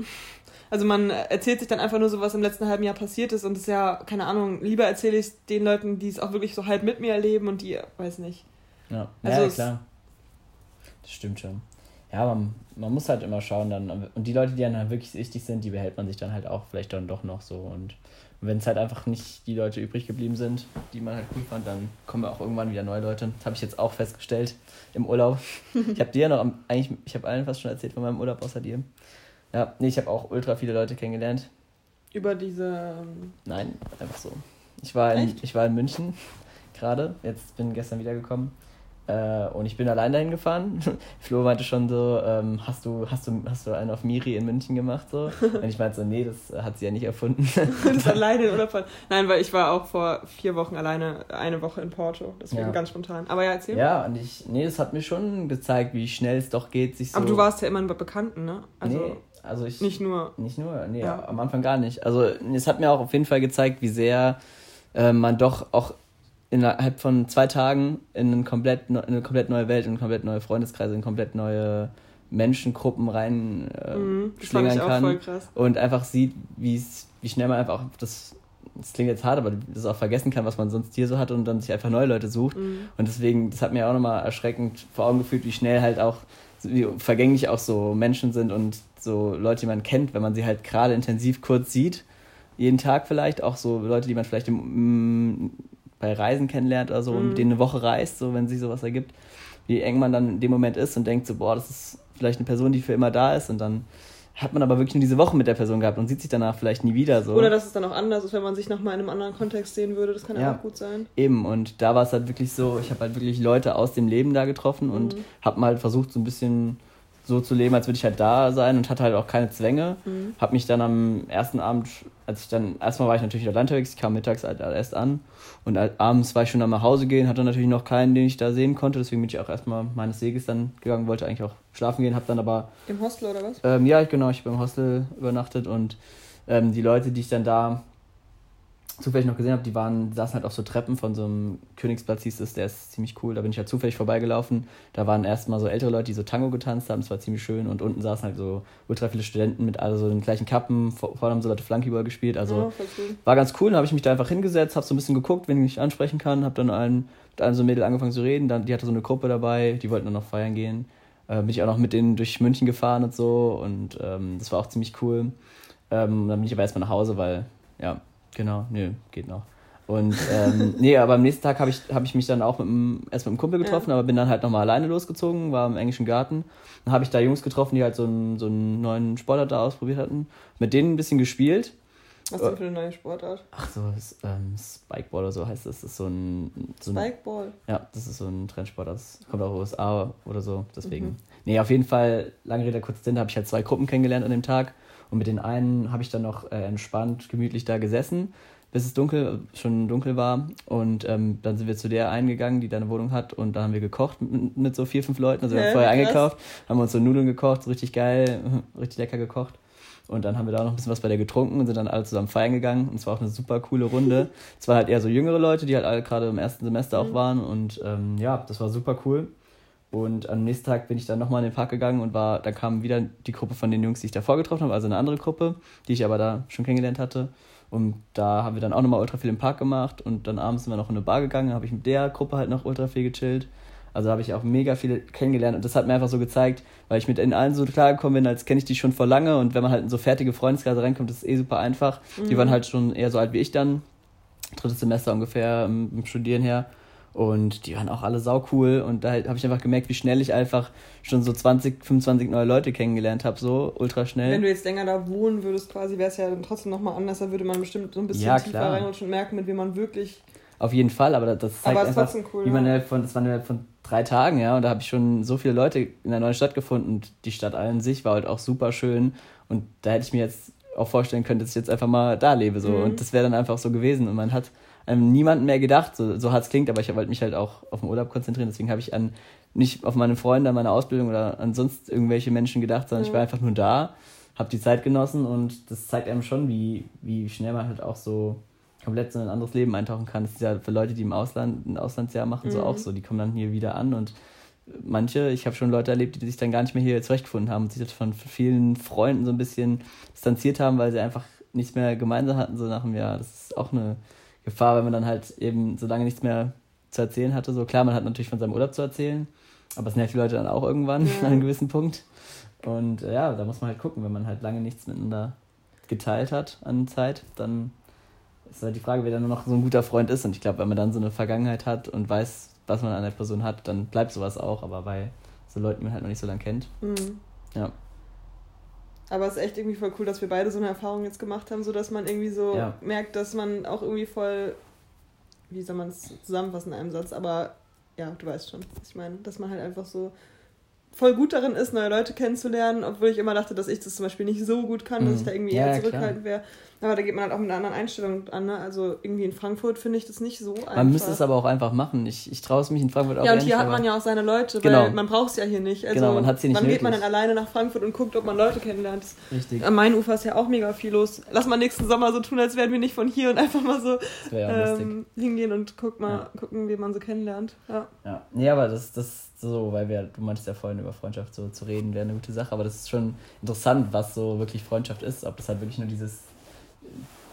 Also man erzählt sich dann einfach nur so, was im letzten halben Jahr passiert ist und das ist ja, keine Ahnung, lieber erzähle ich es den Leuten, die es auch wirklich so halb mit mir erleben und die, weiß nicht. Ja, also ja klar. Das stimmt schon ja, man, man muss halt immer schauen dann. Und die Leute, die dann halt wirklich wichtig sind, die behält man sich dann halt auch vielleicht dann doch noch so. Und wenn es halt einfach nicht die Leute übrig geblieben sind, die man halt cool fand, dann kommen auch irgendwann wieder neue Leute. Das habe ich jetzt auch festgestellt im Urlaub. *laughs* ich habe dir noch, eigentlich, ich habe allen fast schon erzählt von meinem Urlaub außer dir. Ja, nee, ich habe auch ultra viele Leute kennengelernt. Über diese. Nein, einfach so. Ich war in, ich war in München *laughs* gerade, jetzt bin gestern wiedergekommen. Äh, und ich bin allein dahin gefahren. *laughs* Flo meinte schon so, ähm, hast, du, hast, du, hast du einen auf Miri in München gemacht? So? *laughs* Und ich meinte so, nee, das hat sie ja nicht erfunden. *laughs* das alleine in Urlaub Nein, weil ich war auch vor vier Wochen alleine eine Woche in Porto. Deswegen ja. ganz spontan. Aber ja, erzähl. Ja, und ich, nee, das hat mir schon gezeigt, wie schnell es doch geht, sich so... Aber du warst ja immer bei Bekannten, ne? Also nee, also ich... Nicht nur... Nicht nur, nee, ja. am Anfang gar nicht. Also es hat mir auch auf jeden Fall gezeigt, wie sehr äh, man doch auch innerhalb von zwei Tagen in, ein komplett, in eine komplett neue Welt, in komplett neue Freundeskreise, in komplett neue Menschengruppen rein äh, mhm, schlingern kann und einfach sieht, wie schnell man einfach das das klingt jetzt hart, aber das auch vergessen kann, was man sonst hier so hat und dann sich einfach neue Leute sucht. Mhm. Und deswegen, das hat mir auch nochmal erschreckend vor Augen gefühlt, wie schnell halt auch, wie vergänglich auch so Menschen sind und so Leute, die man kennt, wenn man sie halt gerade intensiv kurz sieht. Jeden Tag vielleicht, auch so Leute, die man vielleicht im, bei Reisen kennenlernt oder so mhm. und mit denen eine Woche reist, so wenn sich sowas ergibt, wie eng man dann in dem Moment ist und denkt so, boah, das ist vielleicht eine Person, die für immer da ist und dann hat man aber wirklich nur diese Woche mit der Person gehabt und sieht sich danach vielleicht nie wieder so. Oder dass es dann auch anders ist, wenn man sich nochmal in einem anderen Kontext sehen würde, das kann ja, auch gut sein. Eben, und da war es halt wirklich so, ich habe halt wirklich Leute aus dem Leben da getroffen mhm. und habe mal halt versucht, so ein bisschen so zu leben, als würde ich halt da sein und hatte halt auch keine Zwänge. Mhm. Habe mich dann am ersten Abend, als ich dann, erstmal war ich natürlich in unterwegs, ich kam mittags halt erst an und abends war ich schon am nach Hause gehen, hatte natürlich noch keinen, den ich da sehen konnte, deswegen bin ich auch erstmal meines Weges dann gegangen, wollte eigentlich auch schlafen gehen, habe dann aber... Im Hostel oder was? Ähm, ja, genau, ich habe im Hostel übernachtet und ähm, die Leute, die ich dann da zufällig noch gesehen habe, die waren, saßen halt auf so Treppen von so einem Königsplatz, hieß es, der ist ziemlich cool. Da bin ich halt zufällig vorbeigelaufen. Da waren erstmal so ältere Leute, die so Tango getanzt haben, das war ziemlich schön. Und unten saßen halt so ultra viele Studenten mit also den gleichen Kappen. Vorne haben so Leute Flankyball gespielt. Also ja, war ganz cool. Dann habe ich mich da einfach hingesetzt, habe so ein bisschen geguckt, wen ich ansprechen kann, habe dann allen dann so ein Mädel angefangen zu reden, dann, die hatte so eine Gruppe dabei, die wollten dann noch feiern gehen. Äh, bin ich auch noch mit denen durch München gefahren und so und ähm, das war auch ziemlich cool. Ähm, dann bin ich aber erstmal nach Hause, weil, ja, genau, nö, geht noch. Und ähm, *laughs* nee, aber am nächsten Tag habe ich, hab ich mich dann auch mit einem, erst mit einem Kumpel getroffen, ja. aber bin dann halt nochmal alleine losgezogen, war im englischen Garten. Dann habe ich da Jungs getroffen, die halt so einen, so einen neuen Sportart da ausprobiert hatten. Mit denen ein bisschen gespielt. Was denn für eine neue Sportart? Ach so, das, ähm, Spikeball oder so heißt das. Das ist so ein. So ein Spikeball? Ja, das ist so ein Trendsport. Das kommt auch aus USA oder so. Deswegen. Mhm. Nee, auf jeden Fall, lange Rede, kurz Sinn, habe ich halt zwei Gruppen kennengelernt an dem Tag. Und mit den einen habe ich dann noch äh, entspannt, gemütlich da gesessen bis es dunkel, schon dunkel war. Und ähm, dann sind wir zu der eingegangen, die da eine Wohnung hat. Und da haben wir gekocht mit, mit so vier, fünf Leuten. Also wir haben vorher eingekauft, haben uns so Nudeln gekocht, so richtig geil, *laughs* richtig lecker gekocht. Und dann haben wir da noch ein bisschen was bei der getrunken und sind dann alle zusammen feiern gegangen. Und es war auch eine super coole Runde. *laughs* es waren halt eher so jüngere Leute, die halt alle gerade im ersten Semester auch mhm. waren. Und ähm, ja, das war super cool. Und am nächsten Tag bin ich dann nochmal in den Park gegangen und war, da kam wieder die Gruppe von den Jungs, die ich davor getroffen habe, also eine andere Gruppe, die ich aber da schon kennengelernt hatte. Und da haben wir dann auch nochmal ultra viel im Park gemacht und dann abends sind wir noch in eine Bar gegangen, habe ich mit der Gruppe halt noch ultra viel gechillt. Also habe ich auch mega viele kennengelernt und das hat mir einfach so gezeigt, weil ich mit ihnen allen so klar gekommen bin, als kenne ich die schon vor lange und wenn man halt in so fertige Freundeskreise reinkommt, ist es eh super einfach. Mhm. Die waren halt schon eher so alt wie ich dann, drittes Semester ungefähr im Studieren her und die waren auch alle sau cool. Und da habe ich einfach gemerkt, wie schnell ich einfach schon so 20, 25 neue Leute kennengelernt habe, so ultra schnell. Wenn du jetzt länger da wohnen würdest, quasi, wäre es ja dann trotzdem nochmal anders. Da würde man bestimmt so ein bisschen ja, tiefer rein und schon merken, mit wem man wirklich. Auf jeden Fall, aber das zeigt aber einfach, cool, wie man ja. von, das waren ja von drei Tagen, ja, und da habe ich schon so viele Leute in der neuen Stadt gefunden und die Stadt an sich war halt auch super schön und da hätte ich mir jetzt auch vorstellen können, dass ich jetzt einfach mal da lebe, so, mhm. und das wäre dann einfach so gewesen und man hat ähm, niemanden mehr gedacht, so, so hart es klingt, aber ich wollte mich halt auch auf den Urlaub konzentrieren, deswegen habe ich an nicht auf meine Freunde, an meine Ausbildung oder an sonst irgendwelche Menschen gedacht, sondern mhm. ich war einfach nur da, habe die Zeit genossen und das zeigt einem schon, wie, wie schnell man halt auch so komplett so ein anderes Leben eintauchen kann. Das ist ja für Leute, die im Ausland ein Auslandsjahr machen, mhm. so auch so. Die kommen dann hier wieder an und manche, ich habe schon Leute erlebt, die sich dann gar nicht mehr hier zurechtgefunden haben und sich von vielen Freunden so ein bisschen distanziert haben, weil sie einfach nichts mehr gemeinsam hatten, so nach einem Jahr. Das ist auch eine Gefahr, wenn man dann halt eben so lange nichts mehr zu erzählen hatte. So klar, man hat natürlich von seinem Urlaub zu erzählen, aber es nervt die Leute dann auch irgendwann ja. *laughs* an einem gewissen Punkt. Und äh, ja, da muss man halt gucken, wenn man halt lange nichts miteinander geteilt hat an Zeit, dann ist halt die Frage, wer dann nur noch so ein guter Freund ist. Und ich glaube, wenn man dann so eine Vergangenheit hat und weiß, was man an der Person hat, dann bleibt sowas auch. Aber bei so Leuten, die man halt noch nicht so lange kennt. Mhm. Ja. Aber es ist echt irgendwie voll cool, dass wir beide so eine Erfahrung jetzt gemacht haben, sodass man irgendwie so ja. merkt, dass man auch irgendwie voll, wie soll man es zusammenfassen in einem Satz, aber ja, du weißt schon, was ich meine, dass man halt einfach so voll gut darin ist, neue Leute kennenzulernen, obwohl ich immer dachte, dass ich das zum Beispiel nicht so gut kann, dass ich da irgendwie ja, eher zurückhaltend wäre. Aber da geht man halt auch mit einer anderen Einstellung an. Ne? Also irgendwie in Frankfurt finde ich das nicht so einfach. Man müsste es aber auch einfach machen. Ich, ich traue es mich in Frankfurt auch Ja, und hier hat man ja auch seine Leute, genau. weil man braucht es ja hier nicht. Also genau, man hat es hier nicht Wann geht man dann alleine nach Frankfurt und guckt, ob man Leute kennenlernt? Richtig. Am Main-Ufer ist ja auch mega viel los. Lass mal nächsten Sommer so tun, als wären wir nicht von hier und einfach mal so ähm, hingehen und guck mal, ja. gucken, wie man so kennenlernt. Ja. Ja, nee, aber das, das so, weil wir, du meintest ja vorhin über Freundschaft so zu reden, wäre eine gute Sache, aber das ist schon interessant, was so wirklich Freundschaft ist. Ob das halt wirklich nur dieses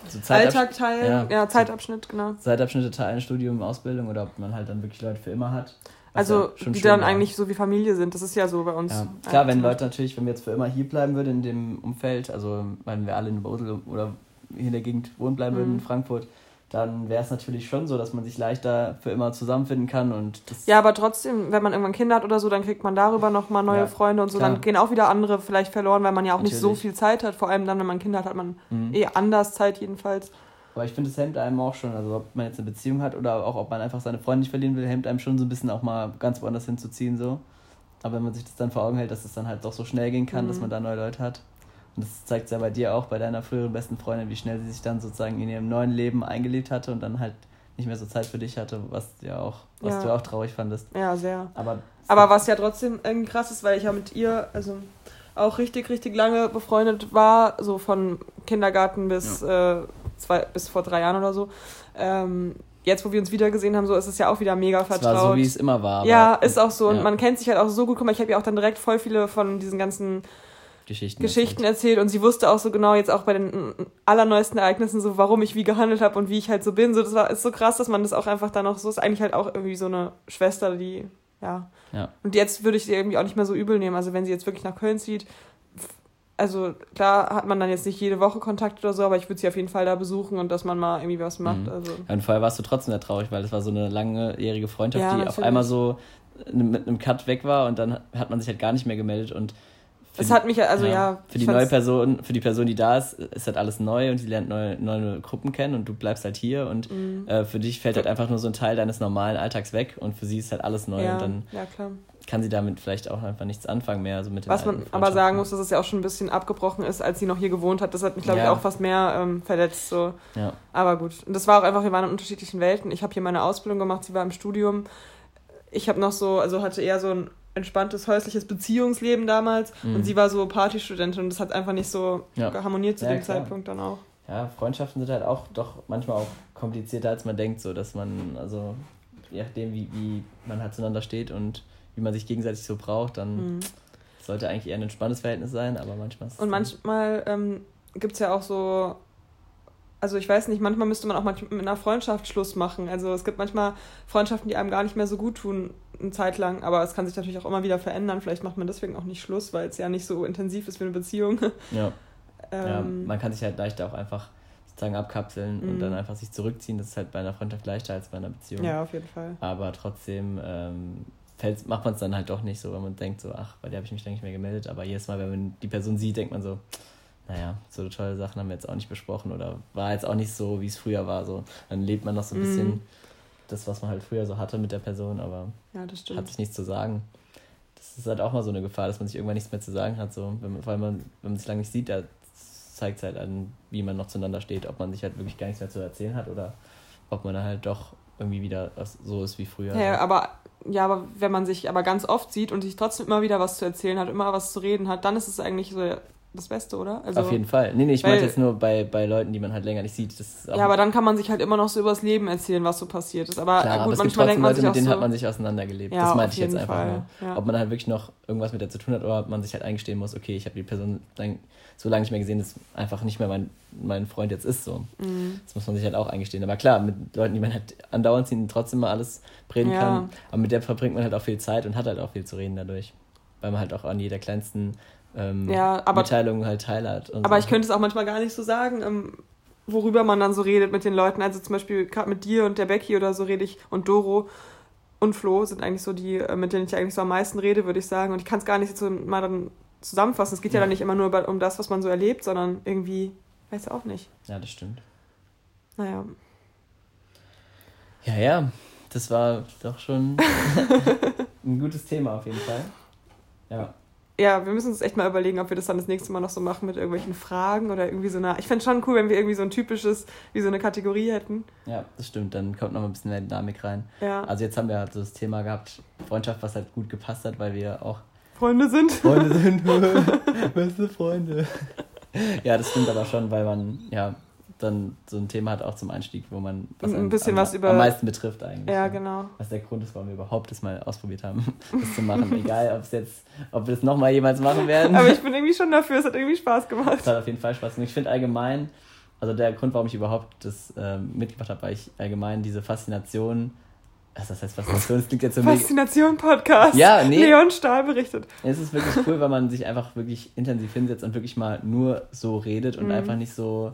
so Alltag teilen, ja, ja, Zeitabschnitt, genau. Zeitabschnitte teilen, Studium, Ausbildung oder ob man halt dann wirklich Leute für immer hat. Also, ja die dann war. eigentlich so wie Familie sind. Das ist ja so bei uns. Ja. Klar, wenn Leute natürlich, wenn wir jetzt für immer hier bleiben würden in dem Umfeld, also wenn wir alle in Bosel oder hier in der Gegend wohnen bleiben mhm. würden in Frankfurt, dann wäre es natürlich schon so, dass man sich leichter für immer zusammenfinden kann und Ja, aber trotzdem, wenn man irgendwann Kinder hat oder so, dann kriegt man darüber nochmal neue ja, Freunde und so, klar. dann gehen auch wieder andere vielleicht verloren, weil man ja auch natürlich. nicht so viel Zeit hat. Vor allem dann, wenn man Kinder hat, hat man mhm. eh anders Zeit jedenfalls. Aber ich finde, es hemmt einem auch schon, also ob man jetzt eine Beziehung hat oder auch ob man einfach seine Freunde nicht verlieren will, hemmt einem schon so ein bisschen auch mal ganz woanders hinzuziehen so. Aber wenn man sich das dann vor Augen hält, dass es dann halt doch so schnell gehen kann, mhm. dass man da neue Leute hat, und das zeigt es ja bei dir auch, bei deiner früheren besten Freundin, wie schnell sie sich dann sozusagen in ihrem neuen Leben eingelebt hatte und dann halt nicht mehr so Zeit für dich hatte, was ja auch, was ja. du auch traurig fandest. Ja, sehr. Aber, Aber was ja trotzdem irgendwie krass ist, weil ich ja mit ihr, also auch richtig, richtig lange befreundet war, so von Kindergarten bis, ja. äh, zwei, bis vor drei Jahren oder so. Ähm, jetzt, wo wir uns wieder gesehen haben, so ist es ja auch wieder mega vertraut. Es war so, wie es immer war. ja, ist auch so. Und man kennt sich halt auch so gut. Guck mal, ich habe ja auch dann direkt voll viele von diesen ganzen Geschichten, Geschichten erzählt. und sie wusste auch so genau jetzt auch bei den allerneuesten Ereignissen so, warum ich wie gehandelt habe und wie ich halt so bin. So, das war ist so krass, dass man das auch einfach dann noch so ist. Eigentlich halt auch irgendwie so eine Schwester, die, ja. Ja. Und jetzt würde ich sie irgendwie auch nicht mehr so übel nehmen. Also wenn sie jetzt wirklich nach Köln zieht, also klar hat man dann jetzt nicht jede Woche Kontakt oder so, aber ich würde sie auf jeden Fall da besuchen und dass man mal irgendwie was macht. Mhm. Also. Und vorher warst du trotzdem sehr traurig, weil das war so eine langjährige Freundschaft, Ja, die auf natürlich. einmal so mit einem Cut weg war und dann hat man sich halt gar nicht mehr gemeldet und für Es die- hat mich, also ja, für ich die neue Person, für die Person, die da ist, ist halt alles neu und sie lernt neue, neue Gruppen kennen und du bleibst halt hier und Mhm. äh, für dich fällt halt einfach nur so ein Teil deines normalen Alltags weg und für sie ist halt alles neu ja, und dann ja, kann sie damit vielleicht auch einfach nichts anfangen mehr, so mit Was man aber sagen muss, dass es ja auch schon ein bisschen abgebrochen ist, als sie noch hier gewohnt hat. Das hat mich, glaube ich, Ja. auch fast mehr ähm, verletzt. So. Ja. Aber gut. Und das war auch einfach, wir waren in unterschiedlichen Welten. Ich habe hier meine Ausbildung gemacht, sie war im Studium. Ich habe noch so, also hatte eher so ein entspanntes häusliches Beziehungsleben damals Mhm. und sie war so Partystudentin und das hat einfach nicht so Ja. harmoniert zu Ja, dem klar. Zeitpunkt dann auch. Ja, Freundschaften sind halt auch doch manchmal auch komplizierter, als man denkt, so dass man, also je nachdem, wie, wie man halt zueinander steht und wie man sich gegenseitig so braucht, dann Mhm. sollte eigentlich eher ein entspanntes Verhältnis sein, aber manchmal ist Und manchmal ähm, gibt es ja auch so, also ich weiß nicht, manchmal müsste man auch manchmal mit einer Freundschaft Schluss machen. Also es gibt manchmal Freundschaften, die einem gar nicht mehr so gut tun, eine Zeit lang, aber es kann sich natürlich auch immer wieder verändern. Vielleicht macht man deswegen auch nicht Schluss, weil es ja nicht so intensiv ist wie eine Beziehung. Ja, *laughs* ja, ähm, man kann sich halt leichter auch einfach sozusagen abkapseln und Mhm. dann einfach sich zurückziehen. Das ist halt bei einer Freundschaft leichter als bei einer Beziehung. ja, auf jeden Fall. Aber trotzdem ähm, macht man es dann halt doch nicht so, wenn man denkt so, ach, bei der habe ich mich dann nicht mehr gemeldet. Aber jedes Mal, wenn man die Person sieht, denkt man so, naja, so tolle Sachen haben wir jetzt auch nicht besprochen oder war jetzt auch nicht so, wie es früher war. So. Dann lebt man noch so ein Mhm. bisschen das, was man halt früher so hatte mit der Person, aber Ja, hat sich nichts zu sagen. Das ist halt auch mal so eine Gefahr, dass man sich irgendwann nichts mehr zu sagen hat. So. Wenn man, vor allem, man- wenn man sich lange nicht sieht, da zeigt es halt an, wie man noch zueinander steht, ob man sich halt wirklich gar nichts mehr zu erzählen hat oder ob man halt doch irgendwie wieder so ist wie früher. Ja, aber ja, aber wenn man sich aber ganz oft sieht und sich trotzdem immer wieder was zu erzählen hat, immer was zu reden hat, dann ist es eigentlich so das Beste, oder? Also, Auf jeden Fall. Nee, nee, ich meinte jetzt nur bei, bei Leuten, die man halt länger nicht sieht. Das Ja, aber dann kann man sich halt immer noch so über das Leben erzählen, was so passiert ist. Aber klar, aber gut, es gibt manchmal denkt man Leute, sich mit denen so, hat man sich auseinandergelebt. Ja, das meinte ich jetzt einfach Fall, nur. ja. Ob man halt wirklich noch irgendwas mit der zu tun hat oder ob man sich halt eingestehen muss, okay, ich habe die Person lang, so lange nicht mehr gesehen, dass einfach nicht mehr mein, mein Freund jetzt ist. So. Mhm. Das muss man sich halt auch eingestehen. Aber klar, mit Leuten, die man halt andauernd sieht und trotzdem mal alles reden Ja. kann. Aber mit der verbringt man halt auch viel Zeit und hat halt auch viel zu reden dadurch. Weil man halt auch an jeder kleinsten ähm, Ja, aber- Mitteilung halt teil hat. und Aber so. ich könnte es auch manchmal gar nicht so sagen, ähm, worüber man dann so redet mit den Leuten. Also zum Beispiel gerade mit dir und der Becky oder so rede ich und Doro und Flo sind eigentlich so die, äh, mit denen ich eigentlich so am meisten rede, würde ich sagen. Und ich kann es gar nicht so mal dann zusammenfassen. Es geht ja, Ja. dann nicht immer nur über, um das, was man so erlebt, sondern irgendwie, weiß auch nicht. Ja, das stimmt. Naja. Ja, ja, das war doch schon *laughs* ein gutes Thema auf jeden Fall. Ja, Ja, wir müssen uns echt mal überlegen, ob wir das dann das nächste Mal noch so machen mit irgendwelchen Fragen oder irgendwie so einer. Ich fände schon cool, wenn wir irgendwie so ein typisches, wie so eine Kategorie hätten. ja, das stimmt. Dann kommt noch ein bisschen mehr Dynamik rein. Ja. Also jetzt haben wir halt so das Thema gehabt, Freundschaft, was halt gut gepasst hat, weil wir auch Freunde sind. Freunde sind. *laughs* Beste Freunde. Ja, das stimmt aber schon, weil man ja dann so ein Thema hat auch zum Einstieg, wo man Ein einen bisschen am, was über- am meisten betrifft eigentlich. Ja, genau. Was der Grund ist, warum wir überhaupt das mal ausprobiert haben, *laughs* das zu machen. Egal, ob es jetzt, ob wir das nochmal jemals machen werden. Aber ich bin irgendwie schon dafür, es hat irgendwie Spaß gemacht. Das hat auf jeden Fall Spaß gemacht. Ich finde allgemein, also der Grund, warum ich überhaupt das ähm, mitgebracht habe, weil ich allgemein diese Faszination, also das heißt Faszination, das klingt jetzt so. Faszination Podcast. Ja, nee. Leon Stahl berichtet. Es ist wirklich cool, weil man sich einfach wirklich intensiv hinsetzt und wirklich mal nur so redet und Mhm. einfach nicht so.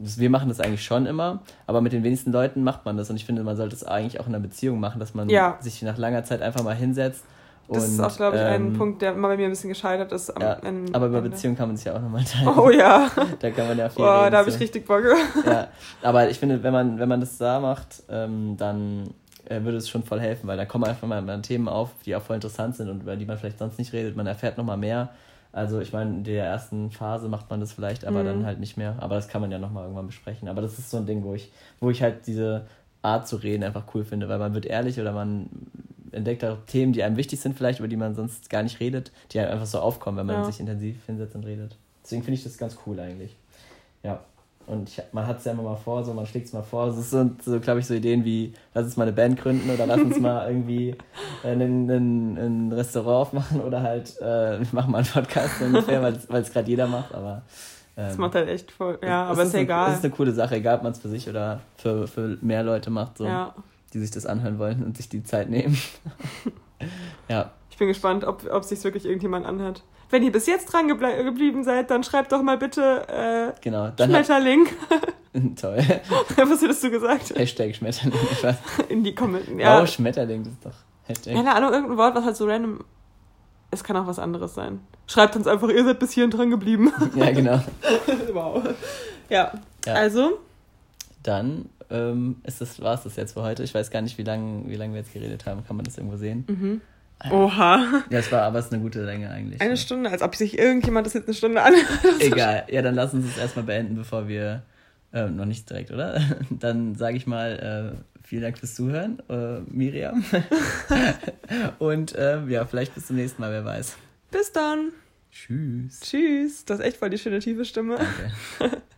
Wir machen das eigentlich schon immer, aber mit den wenigsten Leuten macht man das und ich finde, man sollte es eigentlich auch in einer Beziehung machen, dass man Ja. sich nach langer Zeit einfach mal hinsetzt. Das und, ist auch, glaube ich, ein ähm, Punkt, der immer bei mir ein bisschen gescheitert ist. Am Ja, Ende. aber über Beziehung kann man sich ja auch nochmal teilen. Oh ja. *laughs* Da kann man ja viel Boah, da habe ich richtig Bock. ja, aber ich finde, wenn man, wenn man das da macht, ähm, dann äh, würde es schon voll helfen, weil da kommen einfach mal, mal Themen auf, die auch voll interessant sind und über die man vielleicht sonst nicht redet. Man erfährt nochmal mehr. Also ich meine, in der ersten Phase macht man das vielleicht, aber Mhm. dann halt nicht mehr. Aber das kann man ja nochmal irgendwann besprechen. Aber das ist so ein Ding, wo ich, wo ich halt diese Art zu reden einfach cool finde, weil man wird ehrlich oder man entdeckt auch Themen, die einem wichtig sind vielleicht, über die man sonst gar nicht redet, die halt einfach so aufkommen, wenn man Ja. sich intensiv hinsetzt und redet. Deswegen finde ich das ganz cool eigentlich. Ja. Und ich, man hat es ja immer mal vor, so man schlägt es mal vor. Das ist so, glaube ich, so Ideen wie, lass uns mal eine Band gründen oder lass uns mal irgendwie ein, ein, ein Restaurant aufmachen oder halt, äh, machen mal einen Podcast ungefähr, weil es gerade jeder macht, aber. Ähm, das macht halt echt voll, ja, aber ist, ist egal. Es ist eine coole Sache, egal ob man es für sich oder für, für mehr Leute macht, so, ja. die sich das anhören wollen und sich die Zeit nehmen. *laughs* ja. Ich bin gespannt, ob, ob sich wirklich irgendjemand anhört. Wenn ihr bis jetzt dran geblieben seid, dann schreibt doch mal bitte äh, genau, dann Schmetterling. *laughs* Toll. *laughs* Was hättest du gesagt? Hashtag Schmetterling. *laughs* In die Kommentare. Ja. Oh, Schmetterling, das ist doch Hashtag. Keine Ahnung, irgendein Wort, was halt so random. Es kann auch was anderes sein. Schreibt uns einfach, ihr seid bis hierhin dran geblieben. Ja, genau. wow. Ja. ja. Also. Dann ähm, ist das, war es das jetzt für heute. Ich weiß gar nicht, wie lange wie lang wir jetzt geredet haben. Kann man das irgendwo sehen? Mhm. Oha. Ja, es war aber es ist eine gute Länge eigentlich. Eine ja. Stunde, als ob sich irgendjemand das jetzt eine Stunde anhört. Egal, ja, dann lass uns es erstmal beenden, bevor wir. Äh, noch nicht direkt, oder? *laughs* Dann sage ich mal, äh, vielen Dank fürs Zuhören, äh, Miriam. *laughs* Und äh, ja, vielleicht bis zum nächsten Mal, wer weiß. Bis dann. Tschüss. Tschüss. Du hast echt voll die schöne tiefe Stimme. Danke. *laughs*